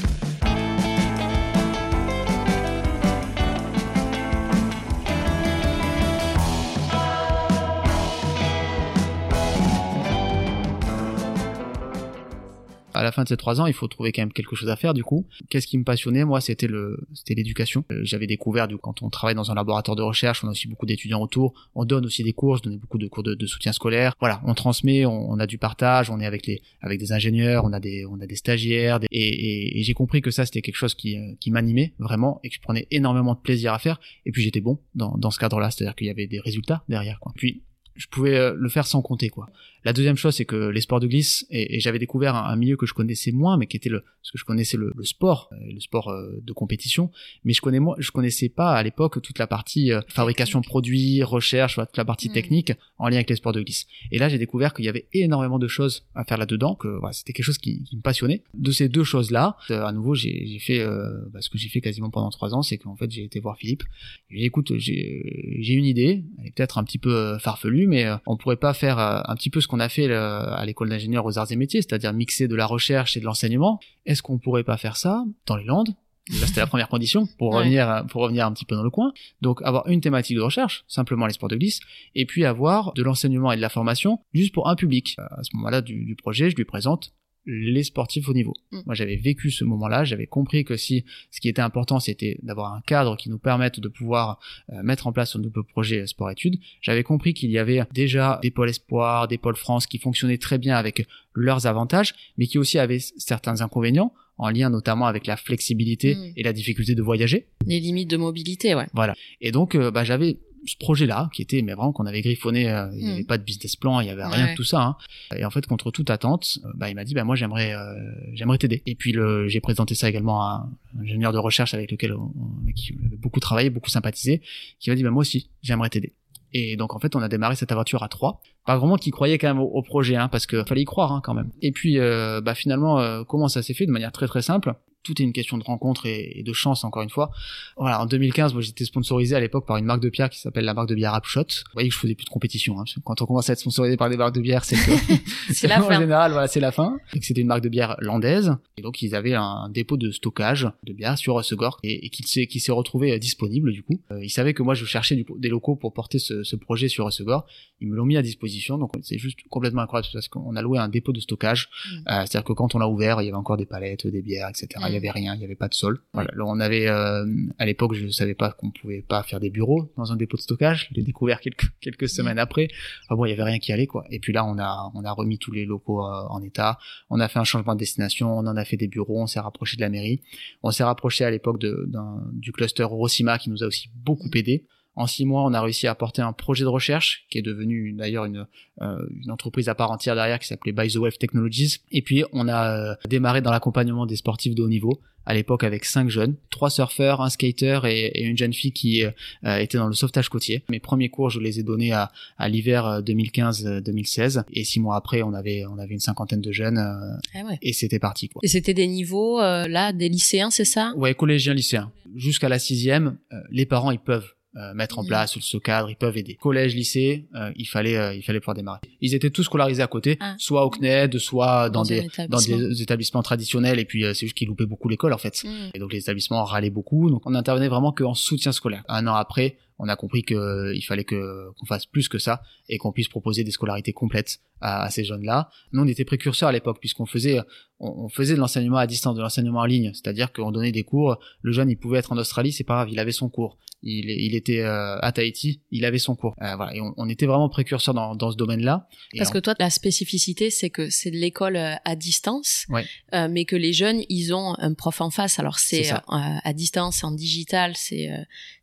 La fin de ces trois ans, il faut trouver quand même quelque chose à faire du coup. Qu'est-ce qui me passionnait moi, c'était le, c'était l'éducation. Euh, j'avais découvert du quand on travaille dans un laboratoire de recherche, on a aussi beaucoup d'étudiants autour. On donne aussi des cours, je donnais beaucoup de cours de, soutien scolaire. Voilà, on transmet, on, a du partage, on est avec les, avec des ingénieurs, on a des, on a des stagiaires, et, j'ai compris que ça c'était quelque chose qui, euh, qui m'animait vraiment et que je prenais énormément de plaisir à faire. Et puis j'étais bon dans, dans ce cadre-là, c'est-à-dire qu'il y avait des résultats derrière. Quoi. Puis je pouvais euh, le faire sans compter quoi. La deuxième chose, c'est que les sports de glisse, et, j'avais découvert un, milieu que je connaissais moins, mais qui était le, parce que je connaissais le, sport, euh, le sport euh, de compétition, mais je connais moi, je connaissais pas à l'époque toute la partie fabrication de produits, recherche, toute la partie mm. technique en lien avec les sports de glisse. Et là, j'ai découvert qu'il y avait énormément de choses à faire là-dedans, que voilà, c'était quelque chose qui, me passionnait. De ces deux choses-là, à nouveau, j'ai fait bah, ce que j'ai fait quasiment pendant trois ans, c'est qu'en fait, j'ai été voir Philippe. J'ai écoute, j'ai une idée, elle est peut-être un petit peu farfelue, mais euh, on pourrait pas faire euh, un petit peu ce qu'on a fait euh, à l'école d'ingénieurs aux arts et métiers, c'est-à-dire mixer de la recherche et de l'enseignement. Est-ce qu'on pourrait pas faire ça dans les Landes? Là, c'était la première condition pour revenir, pour revenir un petit peu dans le coin. Donc, avoir une thématique de recherche, simplement les sports de glisse, et puis avoir de l'enseignement et de la formation juste pour un public. À ce moment-là du projet, je lui présente les sportifs au niveau. Mm. Moi, j'avais vécu ce moment-là, j'avais compris que si ce qui était important, c'était d'avoir un cadre qui nous permette de pouvoir euh, mettre en place un nouveau projet sport-études, j'avais compris qu'il y avait déjà des pôles espoir, des pôles France qui fonctionnaient très bien avec leurs avantages, mais qui aussi avaient certains inconvénients en lien notamment avec la flexibilité mm. et la difficulté de voyager. Les limites de mobilité, ouais. Voilà. Et donc, euh, bah, j'avais ce projet-là, qui était mais vraiment qu'on avait griffonné, euh, il n'y avait hmm. pas de business plan, il y avait rien de tout ça. Hein. Et en fait, contre toute attente, euh, bah, il m'a dit bah moi j'aimerais euh, j'aimerais t'aider. Et puis le, j'ai présenté ça également à un ingénieur de recherche avec lequel on, avec qui avait beaucoup travaillé, beaucoup sympathisé, qui m'a dit bah moi aussi j'aimerais t'aider. Et donc en fait, on a démarré cette aventure à trois. Pas monde qui croyait quand même au, projet, hein, parce que fallait y croire hein, quand même. Et puis bah finalement, comment ça s'est fait de manière très très simple? Tout est une question de rencontre et, de chance encore une fois. Voilà, en 2015, moi j'étais sponsorisé à l'époque par une marque de bière qui s'appelle la marque de bière Upshot. Vous voyez que je faisais plus de compétition. Hein, quand on commence à être sponsorisé par des marques de bière, c'est que c'est la fin. En général, voilà, c'est la fin. C'était une marque de bière landaise. Et donc ils avaient un dépôt de stockage de bière sur Rossegor et, et qui s'est qui s'est retrouvé euh, disponible du coup. Euh, ils savaient que moi je cherchais du, des locaux pour porter ce, ce projet sur Rossegor. Ils me l'ont mis à disposition. Donc c'est juste complètement incroyable parce qu'on a loué un dépôt de stockage. Mm. Euh, C'est-à-dire que quand on l'a ouvert, il y avait encore des palettes, des bières, etc. avait rien, il y avait pas de sol. Voilà. Alors on avait euh, à l'époque, je savais pas qu'on pouvait pas faire des bureaux dans un dépôt de stockage. Je l'ai découvert quelques quelques semaines après. Ah bon, il y avait rien qui allait quoi. Et puis là, on a on a remis tous les locaux euh, en état. On a fait un changement de destination. On en a fait des bureaux. On s'est rapproché de la mairie. On s'est rapproché à l'époque de du cluster Rosima qui nous a aussi beaucoup aidé. En six mois, on a réussi à apporter un projet de recherche qui est devenu d'ailleurs une, euh, une entreprise à part entière derrière qui s'appelait By the Wave Technologies. Et puis, on a démarré dans l'accompagnement des sportifs de haut niveau à l'époque avec cinq jeunes, trois surfeurs, un skater et, une jeune fille qui euh, était dans le sauvetage côtier. Mes premiers cours, je les ai donnés à, à l'hiver 2015-2016 et six mois après, on avait on avait une cinquantaine de jeunes euh, ah et c'était parti. Quoi. Et c'était des niveaux euh, là des lycéens, c'est ça? Ouais, collégiens, lycéens. Jusqu'à la sixième, les parents ils peuvent euh, mettre en place ce cadre, ils peuvent aider. Collège, lycée, euh, il fallait euh, il fallait pouvoir démarrer. Ils étaient tous scolarisés à côté, ah. soit au CNED, soit dans, des dans des établissements traditionnels et puis c'est juste qu'ils loupaient beaucoup l'école en fait. Hmm. Et donc les établissements râlaient beaucoup, donc on intervenait vraiment qu'en soutien scolaire. Un an après, on a compris que il fallait que qu'on fasse plus que ça et qu'on puisse proposer des scolarités complètes à, ces jeunes-là. Nous, on était précurseurs à l'époque puisqu'on faisait on, faisait de l'enseignement à distance, de l'enseignement en ligne, c'est-à-dire qu'on donnait des cours. Le jeune, il pouvait être en Australie, c'est pas grave, il avait son cours. Il, il était euh, à Tahiti, il avait son cours. Euh, voilà, et on, était vraiment précurseurs dans, dans ce domaine-là. Parce que toi, la spécificité, c'est que c'est de l'école euh, à distance, mais que les jeunes, ils ont un prof en face. Alors c'est à distance, en digital, c'est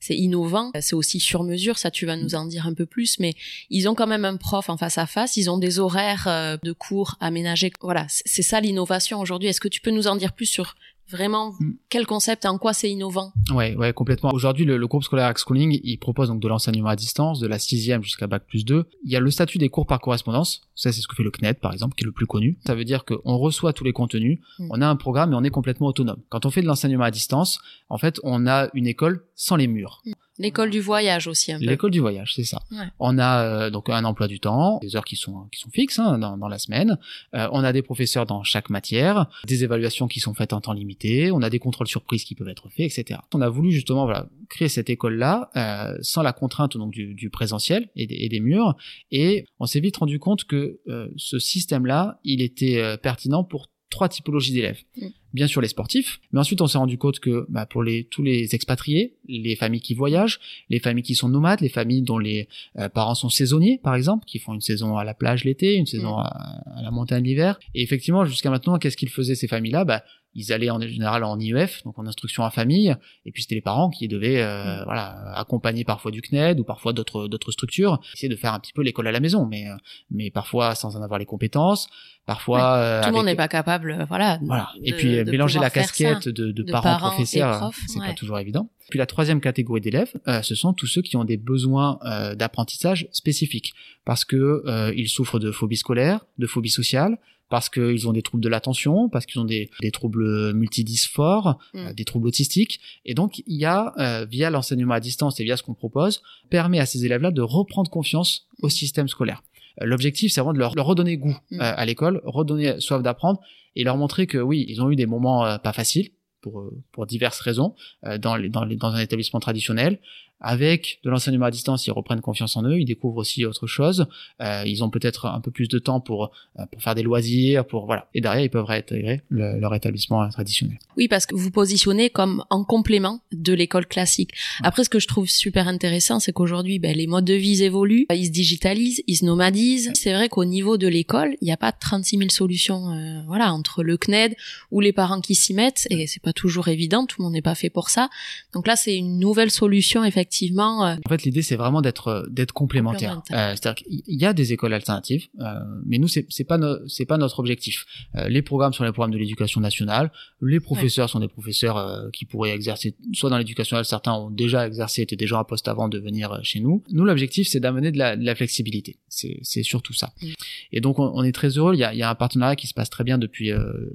c'est innovant, c'est aussi sur mesure. Ça, tu vas nous en dire un peu plus, mais ils ont quand même un prof en face à face. Ils ont des horaires de cours aménagés. Voilà, c'est ça l'innovation aujourd'hui. Est-ce que tu peux nous en dire plus sur Vraiment, mm. quel concept, en quoi c'est innovant? Ouais, ouais, complètement. Aujourd'hui, le, groupe scolaire Schooling, il propose donc de l'enseignement à distance, de la sixième jusqu'à bac plus 2. Il y a le statut des cours par correspondance. Ça, c'est ce que fait le CNED, par exemple, qui est le plus connu. Ça veut dire qu'on reçoit tous les contenus, mm. on a un programme et on est complètement autonome. Quand on fait de l'enseignement à distance, en fait, on a une école sans les murs. Mm. L'école du voyage aussi un peu. L'école du voyage, c'est ça. On a euh, donc un emploi du temps, des heures qui sont qui sont fixes hein, dans, dans, la semaine. Euh, on a des professeurs dans chaque matière, des évaluations qui sont faites en temps limité. On a des contrôles surprises qui peuvent être faits, etc. On a voulu justement voilà créer cette école là euh, sans la contrainte donc du, du présentiel et des, et des, murs. Et on s'est vite rendu compte que ce système là, il était pertinent pour trois typologies d'élèves. Mm. Bien sûr les sportifs, mais ensuite on s'est rendu compte que bah, pour les tous les expatriés, les familles qui voyagent, les familles qui sont nomades, les familles dont les euh, parents sont saisonniers par exemple, qui font une saison à la plage l'été, une saison Mm. à, à la montagne l'hiver. Et effectivement jusqu'à maintenant, qu'est-ce qu'ils faisaient ces familles-là? Bah, ils allaient en général en IEF, donc en instruction à famille, et puis c'était les parents qui devaient euh, Mm. voilà accompagner parfois du CNED ou parfois d'autres d'autres structures, essayer de faire un petit peu l'école à la maison, mais euh, mais parfois sans en avoir les compétences, parfois euh, Tout le monde n'est pas capable, euh, voilà. voilà. Et puis de mélanger la ça. casquette de, de de parents, parents professeurs, c'est ouais. pas toujours évident. Puis la troisième catégorie d'élèves, euh, ce sont tous ceux qui ont des besoins euh, d'apprentissage spécifiques, parce que euh, ils souffrent de phobie scolaire, de phobie sociale, parce qu'ils ont des troubles de l'attention, parce qu'ils ont des, des troubles multidysphores, Mm. euh, des troubles autistiques. Et donc, il y a, euh, via l'enseignement à distance et via ce qu'on propose, permet à ces élèves-là de reprendre confiance au système scolaire. Euh, L'objectif, c'est vraiment de leur, leur redonner goût Mm. euh, à l'école, redonner soif d'apprendre et leur montrer que oui, ils ont eu des moments euh, pas faciles pour pour diverses raisons euh, dans les, dans les, dans un établissement traditionnel. Avec de l'enseignement à distance, ils reprennent confiance en eux, ils découvrent aussi autre chose. Euh, ils ont peut-être un peu plus de temps pour euh, pour faire des loisirs, pour voilà. Et derrière, ils peuvent réintégrer le- leur établissement euh, traditionnel. Oui, parce que vous positionnez comme en complément de l'école classique. Après, ce que je trouve super intéressant, c'est qu'aujourd'hui, ben, les modes de vie évoluent, ils se digitalisent, ils se nomadisent. C'est vrai qu'au niveau de l'école, il n'y a pas 36 000 solutions, euh, voilà, entre le CNED ou les parents qui s'y mettent, et c'est pas toujours évident, tout le monde n'est pas fait pour ça. Donc là, c'est une nouvelle solution, effectivement. Euh, En fait, l'idée c'est vraiment d'être euh, d'être complémentaire. Complémentaire. Euh, C'est-à-dire qu'il y a des écoles alternatives, euh, mais nous c'est c'est pas no- c'est pas notre objectif. Euh, les programmes sont les programmes de l'éducation nationale. Les professeurs sont des professeurs qui pourraient exercer soit dans l'éducation nationale, certains ont déjà exercé, étaient déjà en poste avant de venir chez nous. Nous l'objectif c'est d'amener de la, de la flexibilité. C'est c'est surtout ça. Mm. Et donc on, on est très heureux. Il y a, il y a un partenariat qui se passe très bien depuis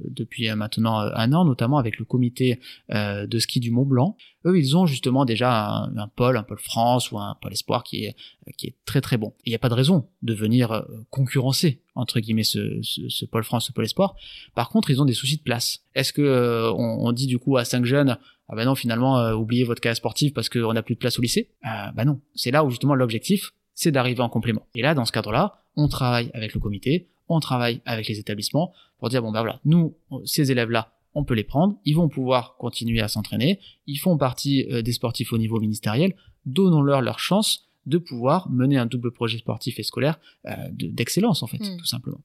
depuis maintenant un an, notamment avec le comité de ski du Mont Blanc. Eux, ils ont justement déjà un, un pôle, un pôle France ou un pôle espoir qui est qui est très très bon. Il n'y a pas de raison de venir euh, concurrencer entre guillemets ce, ce, ce pôle France, ce pôle espoir. Par contre, ils ont des soucis de place. Est-ce que euh, on, on dit du coup à cinq jeunes ah ben non finalement euh, oubliez votre carrière sportive parce qu'on n'a plus de place au lycée euh, Ben non. C'est là où justement l'objectif c'est d'arriver en complément. Et là dans ce cadre-là, on travaille avec le comité, on travaille avec les établissements pour dire bon ben voilà nous ces élèves là on peut les prendre, ils vont pouvoir continuer à s'entraîner, ils font partie euh, des sportifs au niveau ministériel, donnons-leur leur chance de pouvoir mener un double projet sportif et scolaire euh, de- d'excellence en fait, Mm. tout simplement.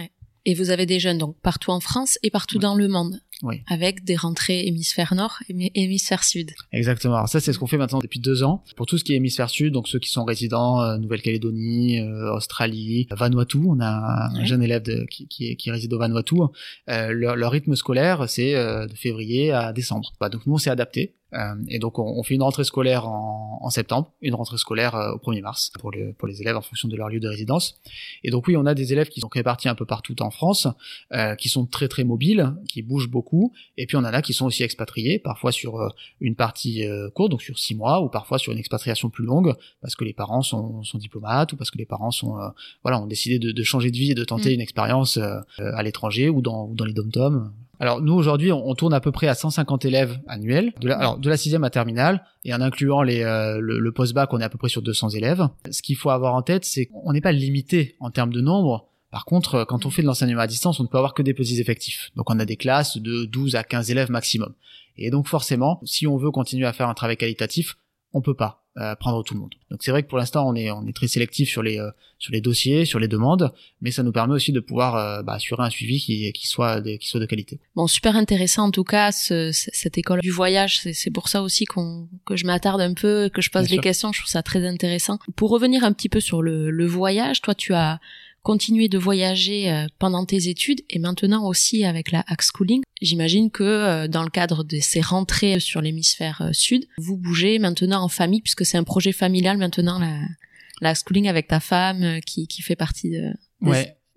Et vous avez des jeunes donc partout en France et partout Ouais. dans le monde, Oui. avec des rentrées hémisphère nord et hémi- hémisphère sud. Exactement. Alors ça, c'est ce qu'on fait maintenant depuis deux ans. Pour tout ce qui est hémisphère sud, donc ceux qui sont résidents, euh, Nouvelle-Calédonie, euh, Australie, Vanuatu, on a un jeune élève de- qui, qui, qui réside au Vanuatu. Euh, leur, leur rythme scolaire, c'est euh, de février à décembre. Bah, donc nous, on s'est adapté. Euh, et donc on, on fait une rentrée scolaire en, en septembre, une rentrée scolaire euh, au 1er mars pour, le, pour les élèves en fonction de leur lieu de résidence. Et donc oui, on a des élèves qui sont répartis un peu partout en France, euh, qui sont très très mobiles, qui bougent beaucoup. Et puis on en a qui sont aussi expatriés, parfois sur euh, une partie euh, courte, donc sur six mois, ou parfois sur une expatriation plus longue, parce que les parents sont, sont diplomates ou parce que les parents sont euh, voilà ont décidé de, de changer de vie et de tenter Mm. une expérience à l'étranger ou dans, ou dans les dom-toms. Alors nous aujourd'hui on, on tourne à peu près à 150 élèves annuels, de la, alors de la sixième à terminale, et en incluant les, euh, le, le post-bac on est à peu près sur 200 élèves. Ce qu'il faut avoir en tête c'est qu'on n'est pas limité en termes de nombre, par contre, euh, quand on fait de l'enseignement à distance, on ne peut avoir que des petits effectifs. Donc on a des classes de 12 à 15 élèves maximum. Et donc forcément, si on veut continuer à faire un travail qualitatif, on peut pas euh, prendre tout le monde. Donc c'est vrai que pour l'instant, on est on est très sélectif sur les euh, sur les dossiers, sur les demandes, mais ça nous permet aussi de pouvoir euh, bah, assurer un suivi qui qui soit de, qui soit de qualité. Bon, super intéressant en tout cas ce- ce- cette école du voyage. C'est- C'est pour ça aussi qu'on que je m'attarde un peu, que je pose les sûr. questions. Je trouve ça très intéressant. Pour revenir un petit peu sur le, le voyage, toi, tu as continué de voyager euh, pendant tes études et maintenant aussi avec la hack schooling. J'imagine que euh, dans le cadre de ces rentrées sur l'hémisphère euh, sud, vous bougez maintenant en famille puisque c'est un projet familial maintenant la, la schooling avec ta femme qui, fait partie de.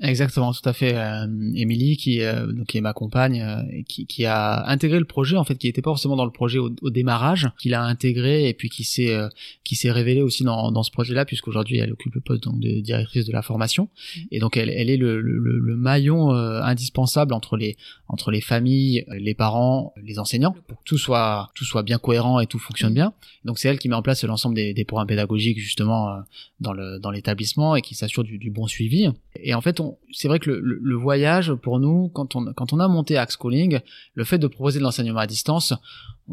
Exactement, tout à fait. Euh, Émilie, qui, euh, donc, qui est ma compagne, euh, qui, qui a intégré le projet, en fait, qui n'était pas forcément dans le projet au, au démarrage, qui l'a intégré et puis qui s'est euh, qui s'est révélé aussi dans, dans ce projet-là, puisqu'aujourd'hui elle occupe le poste donc de directrice de la formation. Et donc elle, elle est le, le, le maillon euh, indispensable entre les entre les familles, les parents, les enseignants, pour que tout soit tout soit bien cohérent et tout fonctionne bien. Donc c'est elle qui met en place l'ensemble des, des programmes pédagogiques justement euh, dans le dans l'établissement et qui s'assure du, du bon suivi. Et en fait, on, c'est vrai que le, voyage pour nous, quand on a monté Axe Calling, le fait de proposer de l'enseignement à distance,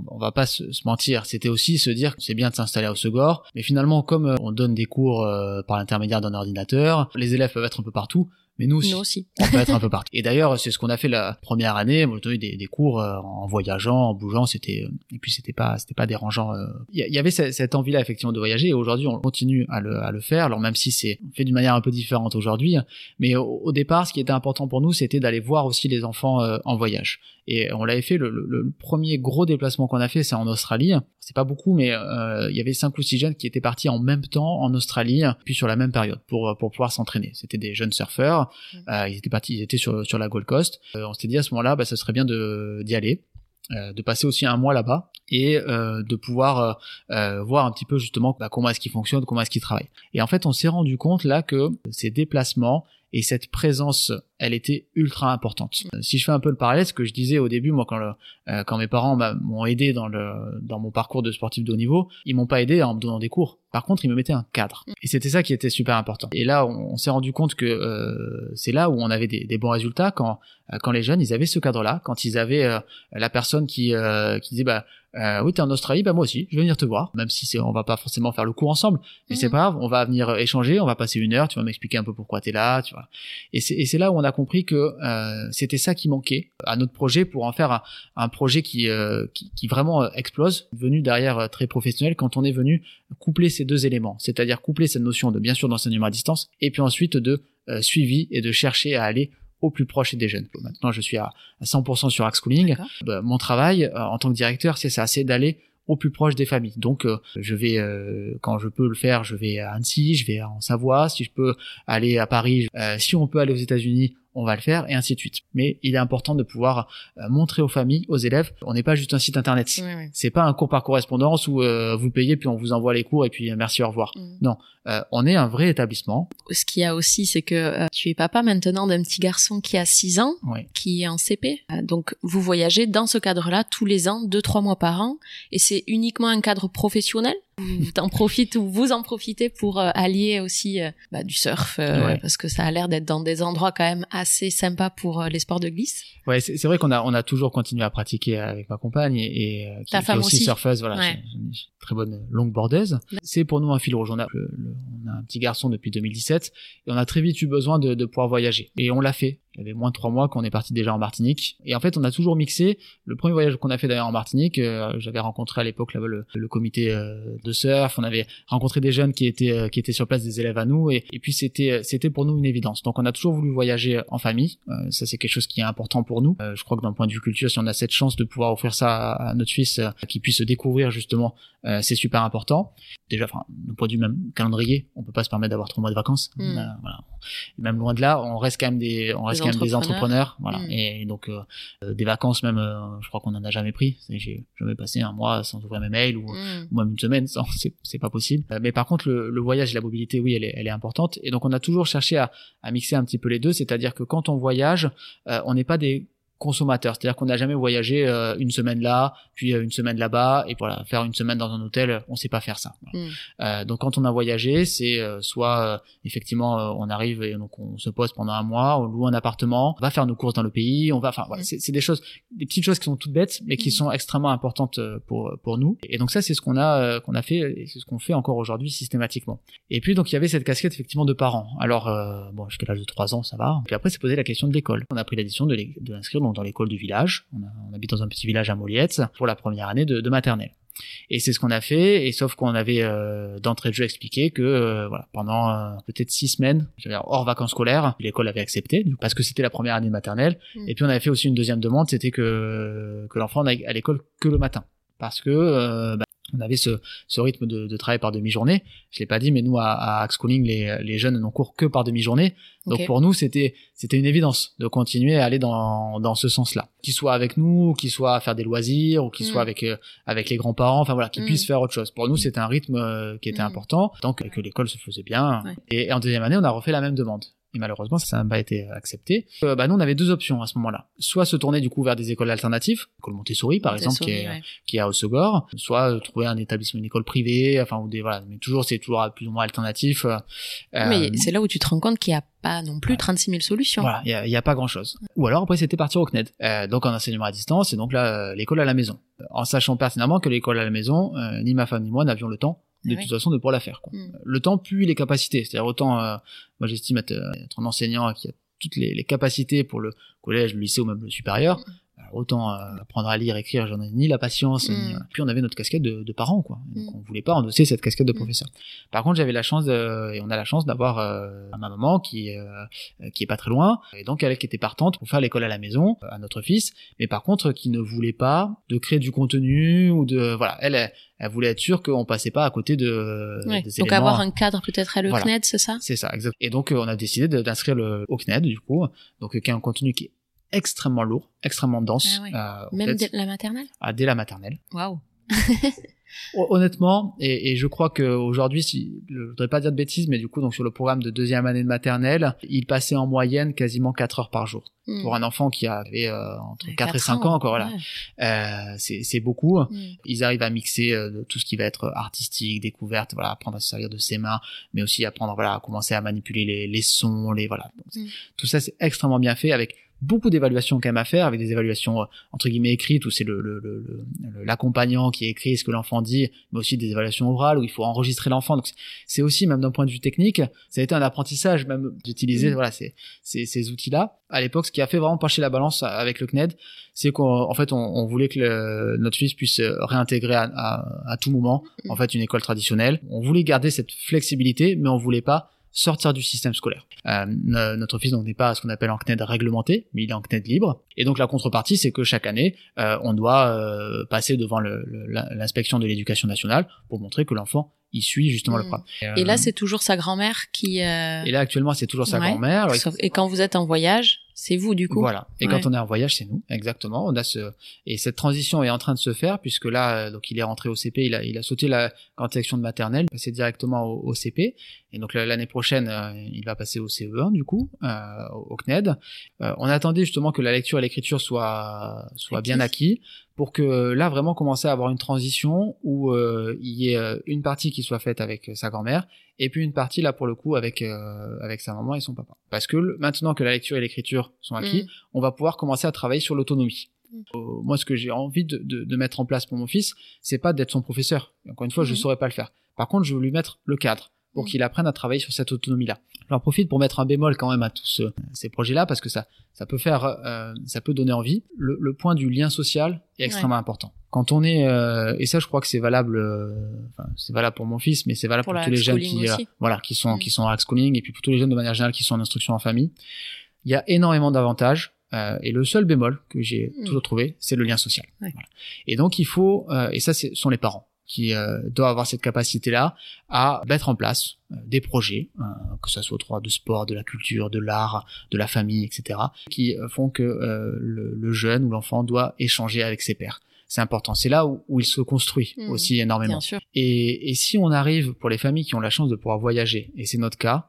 on, va pas se, mentir, c'était aussi se dire que c'est bien de s'installer au Segor, mais finalement comme euh, on donne des cours euh, par l'intermédiaire d'un ordinateur, les élèves peuvent être un peu partout mais nous aussi, on peut être un peu partout. Et d'ailleurs, c'est ce qu'on a fait la première année. Moi, j'ai des, des cours euh, en voyageant, en bougeant. C'était et puis c'était pas c'était pas dérangeant. Euh. Il y, avait cette, envie-là effectivement de voyager. Et aujourd'hui, on continue à le, à le faire. Alors même si c'est fait d'une manière un peu différente aujourd'hui, mais au, départ, ce qui était important pour nous, c'était d'aller voir aussi les enfants euh, en voyage. Et on l'avait fait, le, le, premier gros déplacement qu'on a fait, c'est en Australie. C'est pas beaucoup, mais euh, il y avait cinq ou six jeunes qui étaient partis en même temps en Australie, puis sur la même période, pour, pour pouvoir s'entraîner. C'était des jeunes surfeurs, mmh. euh, ils étaient partis, ils étaient sur, sur la Gold Coast. Euh, on s'était dit à ce moment-là, bah, ça serait bien de d'y aller. Euh, de passer aussi un mois là-bas et euh, de pouvoir euh, voir un petit peu justement bah, comment est-ce qu'ils fonctionnent, comment est-ce qu'ils travaillent. Et en fait, on s'est rendu compte là que ces déplacements et cette présence, elle était ultra importante. Si je fais un peu le parallèle, ce que je disais au début, moi quand, euh, quand mes parents m'ont aidé dans le dans mon parcours de sportif de haut niveau, ils m'ont pas aidé en me donnant des cours. Par contre, ils me mettaient un cadre. Mm. Et c'était ça qui était super important. Et là, on, s'est rendu compte que euh, c'est là où on avait des, des bons résultats quand euh, quand les jeunes, ils avaient ce cadre-là, quand ils avaient euh, la personne qui qui disait bah euh, oui, t'es en Australie, bah moi aussi, je vais venir te voir, même si c'est, on va pas forcément faire le cours ensemble, mais c'est mhm. pas grave, on va venir échanger, on va passer une heure, tu vas m'expliquer un peu pourquoi t'es là, tu vois. Et c'est, et c'est là où on a compris que euh, c'était ça qui manquait à notre projet pour en faire un, projet qui, euh, qui, qui, vraiment euh, explose, venu derrière euh, très professionnel quand on est venu coupler ces deux éléments, c'est-à-dire coupler cette notion de bien sûr d'enseignement à distance et puis ensuite de suivi et de chercher à aller au plus proche des jeunes. Maintenant, je suis à 100% sur Axe Schooling. Bah, mon travail en tant que directeur, c'est ça, c'est d'aller au plus proche des familles. Donc, euh, je vais, euh, quand je peux le faire, je vais à Annecy, je vais en Savoie. Si je peux aller à Paris, si on peut aller aux États-Unis, on va le faire, et ainsi de suite. Mais il est important de pouvoir euh, montrer aux familles, aux élèves, on n'est pas juste un site internet. C'est pas un cours par correspondance où euh, vous payez puis on vous envoie les cours et puis euh, merci au revoir. Mm. Non, on est un vrai établissement. Ce qu'il y a aussi, c'est que tu es papa maintenant d'un petit garçon qui a 6 ans, qui est en CP. donc vous voyagez dans ce cadre-là tous les ans, deux trois mois par an, et c'est uniquement un cadre professionnel? vous en profitez ou vous en profitez pour euh, allier aussi euh, bah, du surf euh, parce que ça a l'air d'être dans des endroits quand même assez sympas pour les sports de glisse. Ouais, c'est vrai qu'on a on a toujours continué à pratiquer avec ma compagne et, et qui, est aussi, surfeuse. Voilà, très bonne longboardeuse. C'est pour nous un fil rouge. On a, un petit garçon depuis 2017 et on a très vite eu besoin de, pouvoir voyager et on l'a fait. Il y avait moins de trois mois qu'on est parti déjà en Martinique. Et en fait, on a toujours mixé. Le premier voyage qu'on a fait d'ailleurs en Martinique, euh, j'avais rencontré à l'époque le, le, comité euh, de surf. On avait rencontré des jeunes qui étaient euh, qui étaient sur place, des élèves à nous. Et, puis c'était c'était pour nous une évidence. Donc on a toujours voulu voyager en famille. ça c'est quelque chose qui est important pour nous. je crois que d'un point de vue culture, si on a cette chance de pouvoir offrir ça à, notre fils, qui puisse découvrir justement, c'est super important. Déjà, enfin, d'un point vue même calendrier, on peut pas se permettre d'avoir trois mois de vacances. Hmm. voilà. Même loin de là, on reste quand même des on reste des entrepreneurs, voilà. Mm. Et donc euh, euh, des vacances même, euh, je crois qu'on en a jamais pris. J'ai jamais passé un mois sans ouvrir mes mails ou, mm. même une semaine sans, c'est pas possible. mais par contre le, le, voyage et la mobilité, oui, elle est, elle est importante. Et donc on a toujours cherché à, à mixer un petit peu les deux, c'est-à-dire que quand on voyage, on n'est pas des consommateur, c'est-à-dire qu'on n'a jamais voyagé euh, une semaine là, puis euh, une semaine là-bas, et voilà, faire une semaine dans un hôtel, on sait pas faire ça. Mm. Euh, donc quand on a voyagé, c'est soit effectivement on arrive et donc on se pose pendant un mois, on loue un appartement, on va faire nos courses dans le pays, on va, enfin voilà, mm. c'est des choses, des petites choses qui sont toutes bêtes, mais qui mm. sont extrêmement importantes pour pour nous. Et donc ça c'est ce qu'on a qu'on a fait, et c'est ce qu'on fait encore aujourd'hui systématiquement. Et puis donc il y avait cette casquette effectivement de parents. Alors bon jusqu'à l'âge de 3 ans ça va. Puis après c'est posé la question de l'école. On a pris la décision de l'inscrire dans l'école du village. On, habite dans un petit village à Moliette pour la première année de, maternelle. Et c'est ce qu'on a fait, et sauf qu'on avait euh, d'entrée de jeu expliqué que euh, voilà, pendant euh, peut-être six semaines, hors vacances scolaires, l'école avait accepté parce que c'était la première année de maternelle. Mm. Et puis on avait fait aussi une deuxième demande, c'était que que l'enfant n'aille à l'école que le matin, parce que bah, on avait ce, ce rythme de, de, travail par demi-journée. Je l'ai pas dit, mais nous à, à Axe les, les jeunes n'ont cours que par demi-journée. Donc pour nous, c'était c'était une évidence de continuer à aller dans, dans ce sens-là. Qu'ils soient avec nous, qu'ils soient à faire des loisirs, ou qu'ils mm. soient avec euh, avec les grands-parents, enfin voilà, qu'ils mm. puissent faire autre chose. Pour nous, c'était un rythme euh, qui était mm. important, donc que l'école se faisait bien. Et, en deuxième année, on a refait la même demande. Et malheureusement, ça n'a pas été accepté. Euh, bah, nous, on avait deux options à ce moment-là. Soit se tourner du coup vers des écoles alternatives, l'école Montessori par exemple, qui est, qui est à Haussegor, soit trouver un établissement, une école privée, enfin ou des voilà, mais toujours c'est toujours plus ou moins alternatif. Euh, mais c'est là où tu te rends compte qu'il n'y a pas non plus 36 000 solutions. Voilà, il n'y a, a, pas grand-chose. Ou alors après c'était partir au CNED, euh, donc en enseignement à distance et donc là l'école à la maison, en sachant pertinemment que l'école à la maison, ni ma femme ni moi n'avions le temps de toute façon de pouvoir la faire. Quoi. Mm. Le temps puis les capacités. C'est-à-dire autant, euh, moi j'estime être, euh, être, un enseignant qui a toutes les, les, capacités pour le collège, le lycée ou même le supérieur. Mm autant euh, apprendre à lire, écrire, j'en ai ni la patience, ni... Mm. puis on avait notre casquette de, de parents, quoi. Donc mm. on voulait pas endosser cette casquette de mm. professeur. Par contre, j'avais la chance de, et on a la chance d'avoir euh, ma maman qui euh, qui est pas très loin, et donc elle qui était partante pour faire l'école à la maison à notre fils, mais par contre qui ne voulait pas de créer du contenu ou de voilà, elle elle voulait être sûre qu'on passait pas à côté de donc avoir un cadre peut-être à le CNED c'est ça? C'est ça exact et donc on a décidé d'inscrire le au CNED du coup donc qui est un contenu qui est extrêmement lourd, extrêmement dense. Ah euh, Même dès la maternelle? Ah, Dès la maternelle. Waouh Honnêtement, et, et, je crois qu'aujourd'hui, si, je voudrais pas dire de bêtises, mais du coup, donc sur le programme de deuxième année de maternelle, il passait en moyenne quasiment 4 heures par jour. Hmm. Pour un enfant qui avait euh, entre 4, et 5 ans, encore, voilà. Euh, c'est beaucoup. Hmm. Ils arrivent à mixer euh, tout ce qui va être artistique, découverte, voilà, apprendre à se servir de ses mains, mais aussi apprendre, voilà, à commencer à manipuler les, les sons, les, voilà. Hmm. Tout ça, c'est extrêmement bien fait avec beaucoup d'évaluations quand même à faire, avec des évaluations euh, entre guillemets écrites où c'est le, l'accompagnant qui écrit ce que l'enfant dit, mais aussi des évaluations orales où il faut enregistrer l'enfant. Donc c'est aussi même d'un point de vue technique, ça a été un apprentissage même d'utiliser mmh. voilà ces, ces, ces outils-là. À l'époque, ce qui a fait vraiment pencher la balance avec le CNED, c'est qu'en fait on, on, voulait que notre fils puisse réintégrer à, à, à tout moment mmh. en fait une école traditionnelle. On voulait garder cette flexibilité, mais on voulait pas sortir du système scolaire. Euh, notre fils n'est pas ce qu'on appelle en CNED réglementé, mais il est en CNED libre. Et donc la contrepartie, c'est que chaque année, euh, on doit euh, passer devant l'inspection de l'éducation nationale pour montrer que l'enfant il suit justement le mmh. programme. Et, là, c'est toujours sa grand-mère qui. Et là, actuellement, c'est toujours sa grand-mère. Et quand vous êtes en voyage, c'est vous du coup. Voilà. Et quand on est en voyage, c'est nous, exactement. On a ce et cette transition est en train de se faire puisque là, donc il est rentré au CP, il a il a sauté la grande section de maternelle, passé directement au, CP. Et donc l'année prochaine, euh, il va passer au CE1 du coup, euh, au CNED. Euh, on attendait justement que la lecture et l'écriture soient soient bien acquis pour que là vraiment commencer à avoir une transition où euh, il y ait euh, une partie qui soit faite avec sa grand-mère et puis une partie là pour le coup avec euh, avec sa maman et son papa. Parce que maintenant que la lecture et l'écriture sont acquis, mm. on va pouvoir commencer à travailler sur l'autonomie. Mm. moi, ce que j'ai envie de, de, de, mettre en place pour mon fils, c'est pas d'être son professeur. Encore une fois, je mm. saurais pas le faire. Par contre, je veux lui mettre le cadre pour mm. qu'il apprenne à travailler sur cette autonomie-là. J'en profite pour mettre un bémol quand même à tous ces projets-là parce que ça, ça peut faire, euh, ça peut donner envie. Le, le, point du lien social est extrêmement important. Quand on est, euh, et ça, je crois que c'est valable, euh, enfin, c'est valable pour mon fils, mais c'est valable pour, tous les jeunes qui, euh, voilà, qui sont, mm. qui sont en schooling et puis pour tous les jeunes de manière générale qui sont en instruction en famille. Il y a énormément d'avantages. et le seul bémol que j'ai mm. toujours trouvé, c'est le lien social. Et donc il faut, et ça, ce sont les parents qui euh, doit avoir cette capacité-là à mettre en place euh, des projets, euh, que ce soit au droit de sport, de la culture, de l'art, de la famille, etc., qui euh, font que le, le, jeune ou l'enfant doit échanger avec ses pairs. C'est important. C'est là où, où, il se construit mmh. aussi énormément. Et, et, si on arrive pour les familles qui ont la chance de pouvoir voyager, et c'est notre cas,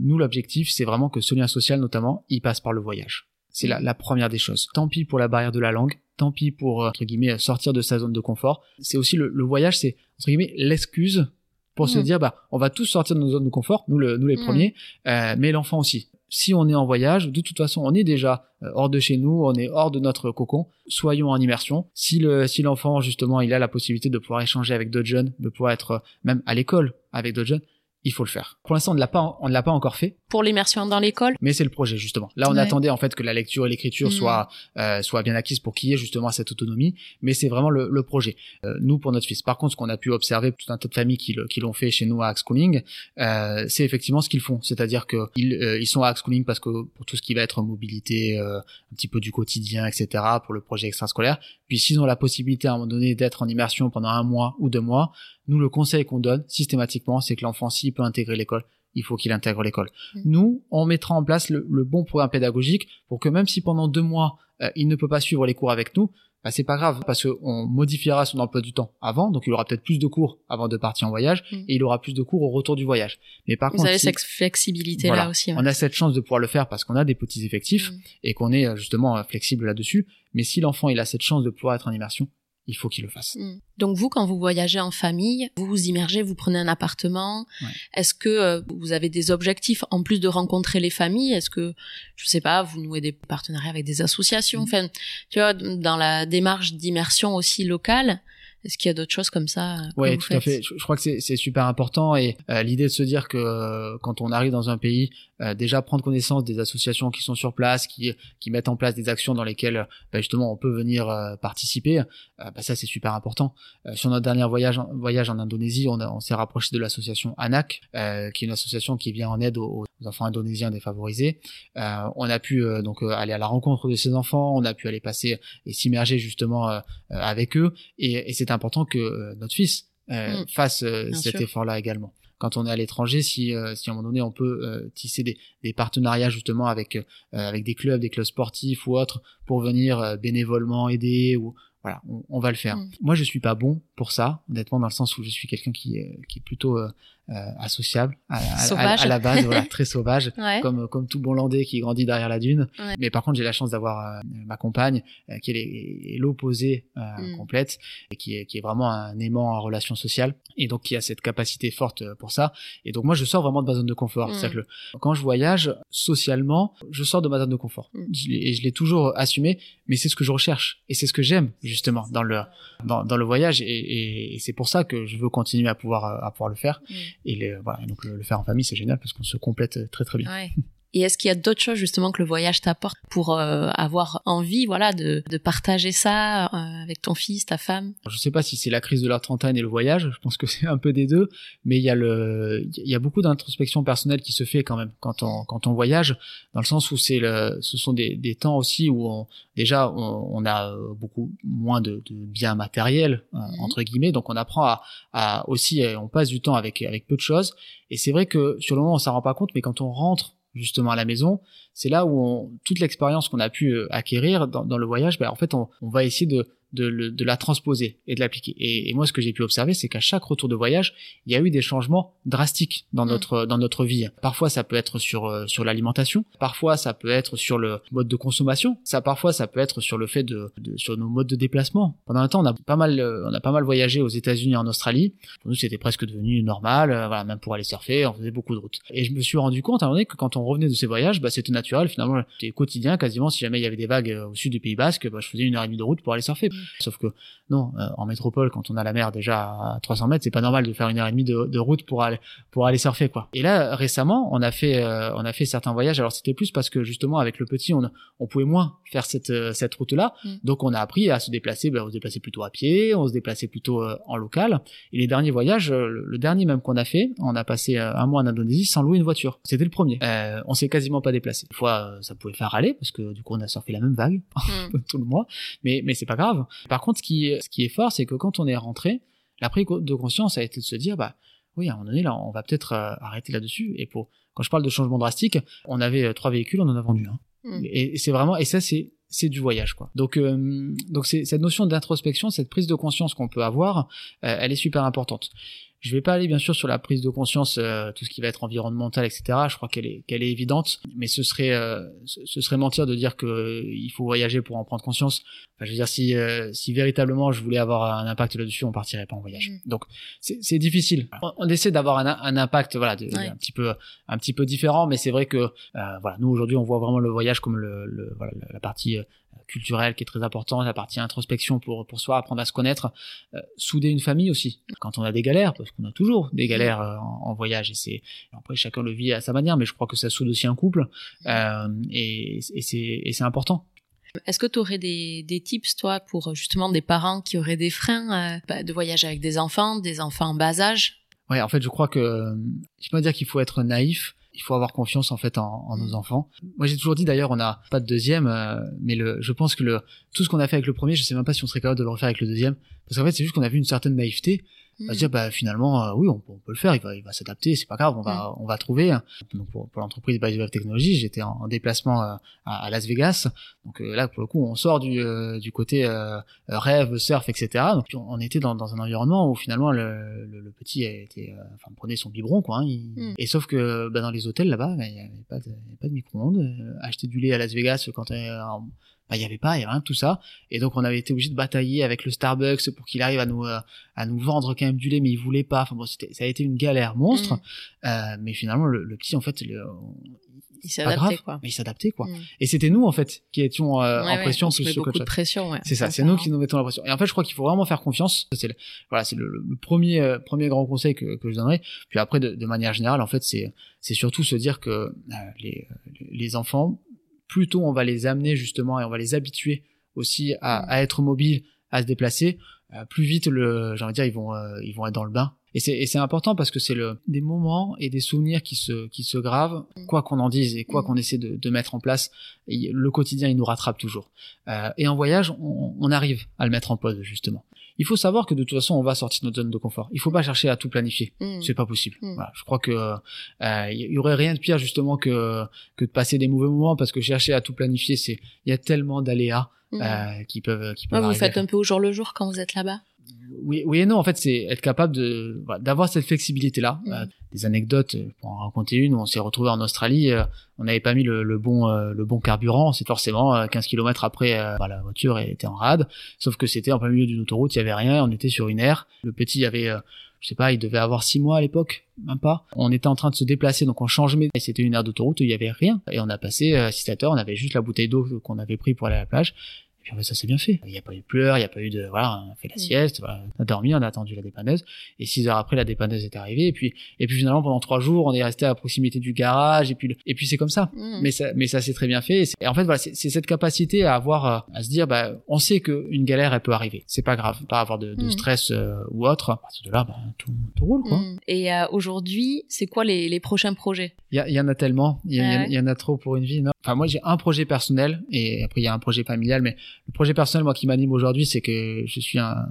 nous l'objectif c'est vraiment que ce lien social notamment, il passe par le voyage. C'est la, la première des choses. Tant pis pour la barrière de la langue, tant pis pour euh, entre guillemets sortir de sa zone de confort. C'est aussi le, voyage, c'est entre guillemets l'excuse pour se mm. dire bah on va tous sortir de nos zones de confort, nous le, nous les mm. premiers, euh, mais l'enfant aussi. Si on est en voyage, de toute façon, on est déjà euh, hors de chez nous, on est hors de notre cocon. Soyons en immersion. Si le si l'enfant justement il a la possibilité de pouvoir échanger avec d'autres jeunes, de pouvoir être même à l'école avec d'autres jeunes, il faut le faire. Pour l'instant, on ne l'a pas, on ne l'a pas encore fait. Pour l'immersion dans l'école. Mais c'est le projet justement. Là, on attendait en fait que la lecture et l'écriture mm. soient euh, soient bien acquises pour qu'il y ait justement cette autonomie. Mais c'est vraiment le, le projet. Euh, nous pour notre fils. Par contre, ce qu'on a pu observer tout un tas de familles qui, qui l'ont fait chez nous à Axschooling, euh, c'est effectivement ce qu'ils font. C'est-à-dire que ils, euh, ils sont à Axschooling parce que pour tout ce qui va être mobilité, euh, un petit peu du quotidien, etc. Pour le projet extrascolaire. Puis s'ils ont la possibilité à un moment donné d'être en immersion pendant un mois ou deux mois, nous, le conseil qu'on donne systématiquement, c'est que l'enfant, s'il peut intégrer l'école, il faut qu'il intègre l'école. Mm. Nous, on mettra en place le, bon programme pédagogique pour que même si pendant deux mois, euh, il ne peut pas suivre les cours avec nous, bah, c'est pas grave parce qu'on modifiera son emploi du temps avant, donc il aura peut-être plus de cours avant de partir en voyage Mm. et il aura plus de cours au retour du voyage. Mais par Vous contre, avez si- cette flexibilité voilà, là aussi. ouais. on a cette chance de pouvoir le faire parce qu'on a des petits effectifs Mm. et qu'on est euh, justement euh, flexible là-dessus. Mais si l'enfant il a cette chance de pouvoir être en immersion, il faut qu'il le fasse. Mm. Donc vous, quand vous voyagez en famille, vous vous immergez, vous prenez un appartement. Ouais. Est-ce que euh, vous avez des objectifs en plus de rencontrer les familles? Est-ce que, je sais pas, vous nouez des partenariats avec des associations? Mm. Enfin, tu vois, dans la démarche d'immersion aussi locale, est-ce qu'il y a d'autres choses comme ça euh, vous tout à fait. Je, je crois que c'est c'est super important et euh, l'idée de se dire que euh, quand on arrive dans un pays, euh, déjà prendre connaissance des associations qui sont sur place, qui qui mettent en place des actions dans lesquelles bah, justement on peut venir euh, participer, euh, bah, ça c'est super important. Euh, sur notre dernier voyage en, voyage en Indonésie, on, a- on s'est rapproché de l'association ANAC, euh, qui est une association qui vient en aide aux, aux enfants indonésiens défavorisés. Euh, on a pu euh, donc aller à la rencontre de ces enfants, on a pu aller passer et s'immerger justement avec eux et, et c'est important que euh, notre fils euh, Mm. fasse euh, cet effort-là également. Quand on est à l'étranger, si, euh, si à un moment donné on peut euh, tisser des, des partenariats justement avec euh, avec des clubs, des clubs sportifs ou autres pour venir euh, bénévolement aider ou voilà, on, on va le faire. Mm. Moi, je suis pas bon pour ça, honnêtement, dans le sens où je suis quelqu'un qui est qui est plutôt euh, euh, associable à, à- à- Sauvage. à la base, voilà, très sauvage Ouais. comme comme tout bon landais qui grandit derrière la dune. Ouais. Mais par contre, j'ai la chance d'avoir euh, ma compagne euh, qui est, l'opposé euh, Mm. complète et qui est qui est vraiment un aimant en relation sociale et donc qui a cette capacité forte euh, pour ça. Et donc moi, je sors vraiment de ma zone de confort. Mm. C'est-à-dire que quand je voyage socialement, je sors de ma zone de confort. Mm. Je et je l'ai toujours assumé, mais c'est ce que je recherche et c'est ce que j'aime justement dans le dans, dans le voyage et, et- et c'est pour ça que je veux continuer à pouvoir euh, à pouvoir le faire. Mm. Et voilà, donc le, le faire en famille, c'est génial parce qu'on se complète très très bien. Ouais. Et est-ce qu'il y a d'autres choses justement que le voyage t'apporte pour euh, avoir envie, voilà, de, de partager ça euh, avec ton fils, ta femme? Je sais pas si c'est la crise de la trentaine et le voyage, je pense que c'est un peu des deux, mais il y a le, il y a beaucoup d'introspection personnelle qui se fait quand même quand on quand on voyage, dans le sens où c'est le, ce sont des, des temps aussi où on, déjà on, on a euh, beaucoup moins de, de biens matériels euh, Mhm. entre guillemets, donc on apprend à, à aussi, on passe du temps avec avec peu de choses, et c'est vrai que sur le moment on s'en rend pas compte, mais quand on rentre justement à la maison, c'est là où on, toute l'expérience qu'on a pu euh, acquérir dans, le voyage, ben, en fait, on, on va essayer de, de, le- de la transposer et de l'appliquer. Et, et moi, ce que j'ai pu observer, c'est qu'à chaque retour de voyage, il y a eu des changements drastiques dans Mm. notre dans notre vie. Parfois, ça peut être sur euh, sur l'alimentation. Parfois, ça peut être sur le mode de consommation. Ça, parfois, ça peut être sur le fait de, de sur nos modes de déplacement. Pendant un temps, on a pas mal euh, on a pas mal voyagé aux États-Unis et en Australie. Pour nous, c'était presque devenu normal. euh, voilà, même pour aller surfer, on faisait beaucoup de routes. Et je me suis rendu compte à un moment donné que quand on revenait de ces voyages, bah, c'était naturel. Finalement, c'était quotidien, quasiment. Si jamais il y avait des vagues au sud du Pays Basque, bah, je faisais une heure et demie de route pour aller surfer. Sauf que non, euh, en métropole, quand on a la mer déjà à 300 mètres, c'est pas normal de faire une heure et demie de, de route pour aller pour aller surfer quoi. Et là, récemment, on a fait euh, on a fait certains voyages. Alors c'était plus parce que justement avec le petit, on on pouvait moins faire cette euh, cette route là. Mm. Donc on a appris à se déplacer, ben, on se déplaçait plutôt à pied, on se déplaçait plutôt euh, en local. Et les derniers voyages, euh, le, le dernier même qu'on a fait, on a passé euh, un mois en Indonésie sans louer une voiture. C'était le premier. Euh, on s'est quasiment pas déplacé. Des fois, euh, ça pouvait faire râler parce que du coup on a surfé la même vague Mm. tout le mois, mais mais c'est pas grave. Par contre, ce qui ce qui est fort, c'est que quand on est rentré, la prise de conscience a été de se dire bah oui, à un moment donné là, on va peut-être euh, arrêter là-dessus. Et pour quand je parle de changement drastique, on avait euh, trois véhicules, on en a vendu un. Mm. Et, et c'est vraiment et ça c'est c'est du voyage quoi. Donc euh, donc c'est cette notion d'introspection, cette prise de conscience qu'on peut avoir, euh, elle est super importante. Je vais pas aller bien sûr sur la prise de conscience, euh, tout ce qui va être environnemental, etc. Je crois qu'elle est qu'elle est évidente, mais ce serait euh, ce, serait mentir de dire que euh, il faut voyager pour en prendre conscience. Enfin, je veux dire si euh, si véritablement je voulais avoir un impact là-dessus, on partirait pas en voyage. Mm. Donc c'est c'est difficile. On, on essaie d'avoir un, un impact voilà de, Ouais. un petit peu un petit peu différent, mais c'est vrai que euh, voilà nous aujourd'hui on voit vraiment le voyage comme le, le voilà la- la partie euh, culturelle qui est très importante, la partie introspection pour pour soi, apprendre à se connaître, euh, souder une famille aussi. Quand on a des galères, parce qu'on a toujours des galères euh, en, en voyage et c'est après chacun le vit à sa manière, mais je crois que ça soude aussi un couple euh, et, et c'est important. Est-ce que tu aurais des, des tips, toi, pour justement des parents qui auraient des freins euh, bah, de voyage avec des enfants, des enfants en bas âge? Ouais, en fait, je crois que je peux pas dire qu'il faut être naïf. Il faut avoir confiance en fait en, en nos enfants. Moi, j'ai toujours dit d'ailleurs, on n'a pas de deuxième, euh, mais le, je pense que le tout ce qu'on a fait avec le premier, je sais même pas si on serait capable de le refaire avec le deuxième, parce qu'en fait, c'est juste qu'on a vu une certaine naïveté. À se dire bah finalement euh, oui on, peut le faire il va il va s'adapter c'est pas grave on va on va trouver. Donc pour, pour l'entreprise By Web Technologies j'étais en, déplacement euh, à, Las Vegas. Donc euh, là pour le coup on sort du du côté rêve surf etc donc on était dans, dans un environnement où finalement le, le, petit était enfin prenait son biberon quoi hein, mm. et sauf que bah, dans les hôtels là-bas bah, il y avait pas de, pas de micro-ondes. Acheter du lait à Las Vegas quand bah, il y avait pas, il y avait rien de tout ça. Et donc, on avait été obligé de batailler avec le Starbucks pour qu'il arrive à nous, euh, à nous vendre quand même du lait, mais il voulait pas. Enfin bon, c'était, ça a été une galère monstre. Mm. Euh, mais finalement, le, le, petit, en fait, le, il s'adaptait quoi. Mais il s'adaptait quoi. Mm. Et c'était nous en fait qui étions euh, en pression plus beaucoup de pression. Ouais. C'est ça, c'est nous qui nous mettons la pression. Et en fait, je crois qu'il faut vraiment faire confiance. C'est le, voilà, c'est le, premier euh, premier grand conseil que, que je donnerais. Puis après, de, de manière générale, en fait, c'est c'est surtout se dire que euh, les les enfants, plutôt on va les amener justement et on va les habituer aussi à, mm. à être mobiles, à se déplacer, euh, plus vite le, j'ai envie de dire, ils vont, euh, ils vont être dans le bain. Et c'est, et c'est important parce que c'est le, des moments et des souvenirs qui se, qui se gravent, mm. quoi qu'on en dise et quoi mm. qu'on essaie de, de, mettre en place. le quotidien, il nous rattrape toujours. Euh, et en voyage, on, on, arrive à le mettre en pause justement. Il faut savoir que de toute façon, on va sortir de notre zone de confort. Il faut pas chercher à tout planifier. C'est pas possible. Voilà, je crois que il y aurait rien de pire justement que que de passer des mauvais moments parce que chercher à tout planifier, c'est il y a tellement d'aléas Mmh. Euh, qui peuvent qui peuvent vous faites un peu au jour le jour quand vous êtes là-bas oui, oui et non. En fait, c'est être capable de d'avoir cette flexibilité-là. Mmh. Euh, des anecdotes euh, pour en raconter une. On s'est retrouvé en Australie, on n'avait pas mis le, le bon le bon carburant. C'est forcément 15 km après, bah, la voiture était en rade. Sauf que c'était en plein milieu d'une autoroute, il y avait rien. On était sur une aire. Le petit avait je sais pas, il devait avoir six mois à l'époque, même pas. On était en train de se déplacer, donc on changeait, et c'était une aire d'autoroute, il y avait rien. Et on a passé euh, 6 heures, on avait juste la bouteille d'eau qu'on avait pris pour aller à la plage ça s'est bien fait. Il n'y a pas eu de pleurs, il n'y a pas eu de voilà, on a fait la mm. sieste, voilà, on a dormi, on a attendu la dépanneuse. Et six heures après, la dépanneuse est arrivée. Et puis et puis finalement pendant trois jours, on est resté à proximité du garage. Et puis et puis c'est comme ça. Mm. Mais ça mais ça s'est très bien fait. Et, en fait voilà, c'est cette capacité à avoir euh, à se dire bah on sait qu'une galère elle peut arriver. C'est pas grave, pas avoir de, de mm. stress euh, ou autre. À partir de là, bah, tout, tout roule quoi. Et euh, aujourd'hui, c'est quoi les, les prochains projets? Il y, y, en a tellement, il y, y, y, en a trop pour une vie. Non? Enfin moi j'ai un projet personnel et après il y a un projet familial, mais le projet personnel moi qui m'anime aujourd'hui, c'est que je suis un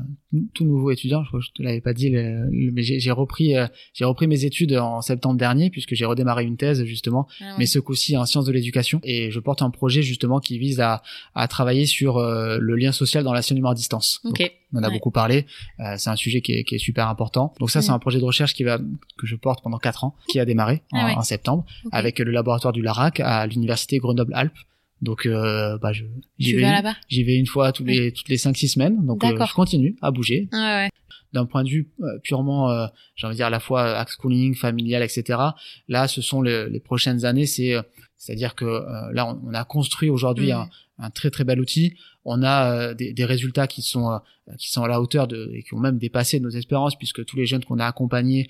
tout nouveau étudiant. Je crois que je te l'avais pas dit, mais j'ai repris, euh, j'ai repris mes études en septembre dernier puisque j'ai redémarré une thèse justement, ah mais ce coup-ci en sciences de l'éducation. Et je porte un projet justement qui vise à, à travailler sur euh, le lien social dans l'enseignement à distance. Ok. on en a beaucoup parlé. Euh, c'est un sujet qui est, qui est, super important. Donc ça, c'est un projet de recherche qui va que je porte pendant quatre ans, qui a démarré ah en, septembre avec le laboratoire du Larac à l'université Grenoble-Alpes donc euh, bah je j'y vais j'y vais une fois tous les toutes les 5 6 semaines donc euh, je continue à bouger. Ouais, ouais. D'un point de vue euh, purement euh, j'ai envie de dire à la fois axe schooling, familial etc. Là ce sont les, les prochaines années c'est c'est-à-dire que là on, on, a construit aujourd'hui mm. un, un, très très bel outil, on a des, des, résultats qui sont qui sont à la hauteur de et qui ont même dépassé nos espérances puisque tous les jeunes qu'on a accompagnés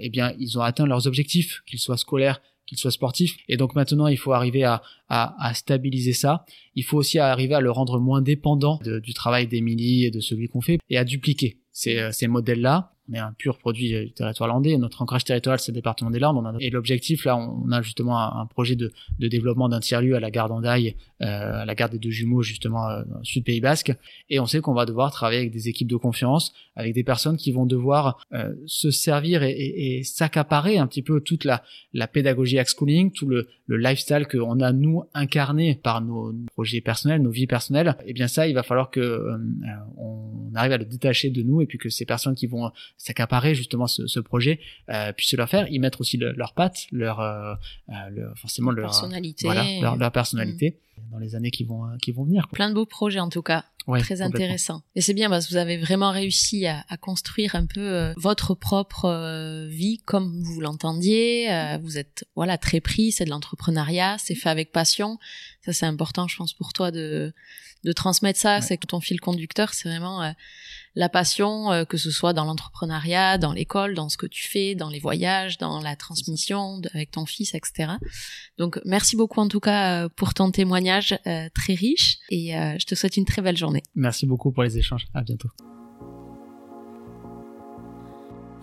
eh bien ils ont atteint leurs objectifs qu'ils soient scolaires qu'il soit sportif. Et donc maintenant, il faut arriver à, à, à, stabiliser ça. Il faut aussi arriver à le rendre moins dépendant du travail d'Emilie et de celui qu'on fait et à dupliquer ces, euh, ces modèles-là on est un pur produit du territoire landais. Notre ancrage territorial, c'est le département des Landes. Et l'objectif, là, on a justement un, projet de, de développement d'un tiers-lieu à la gare d'Andaille, euh, à la gare des deux jumeaux, justement, euh, sud Pays Basque. Et on sait qu'on va devoir travailler avec des équipes de confiance, avec des personnes qui vont devoir euh, se servir et, et, et s'accaparer un petit peu toute la, la pédagogie schooling, tout le, le lifestyle qu'on a, nous, incarné par nos projets personnels, nos vies personnelles. Et bien ça, il va falloir que euh, on arrive à le détacher de nous et puis que ces personnes qui vont s'accaparer justement ce, ce projet euh, puissent le faire, y mettre aussi leurs pattes, leur, euh, euh forcément leur personnalité, voilà, leur, leur personnalité mm. dans les années qui vont qui vont venir. Plein de beaux projets en tout cas. très intéressant. Et c'est bien parce que vous avez vraiment réussi à, à construire un peu euh, votre propre euh, vie comme vous l'entendiez. vous êtes voilà très pris, c'est de l'entrepreneuriat, c'est fait avec passion. Ça c'est important, je pense pour toi de de transmettre ça. C'est que ton fil conducteur, c'est vraiment la passion, euh, que ce soit dans l'entrepreneuriat, dans l'école, dans ce que tu fais, dans les voyages, dans la transmission avec ton fils, etc. Donc merci beaucoup en tout cas euh, pour ton témoignage euh, très riche et je te souhaite une très belle journée. Merci beaucoup pour les échanges. À bientôt.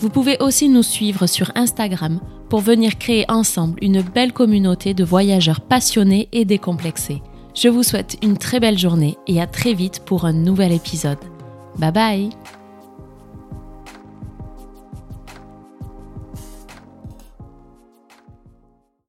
Vous pouvez aussi nous suivre sur Instagram pour venir créer ensemble une belle communauté de voyageurs passionnés et décomplexés. Je vous souhaite une très belle journée et à très vite pour un nouvel épisode. Bye bye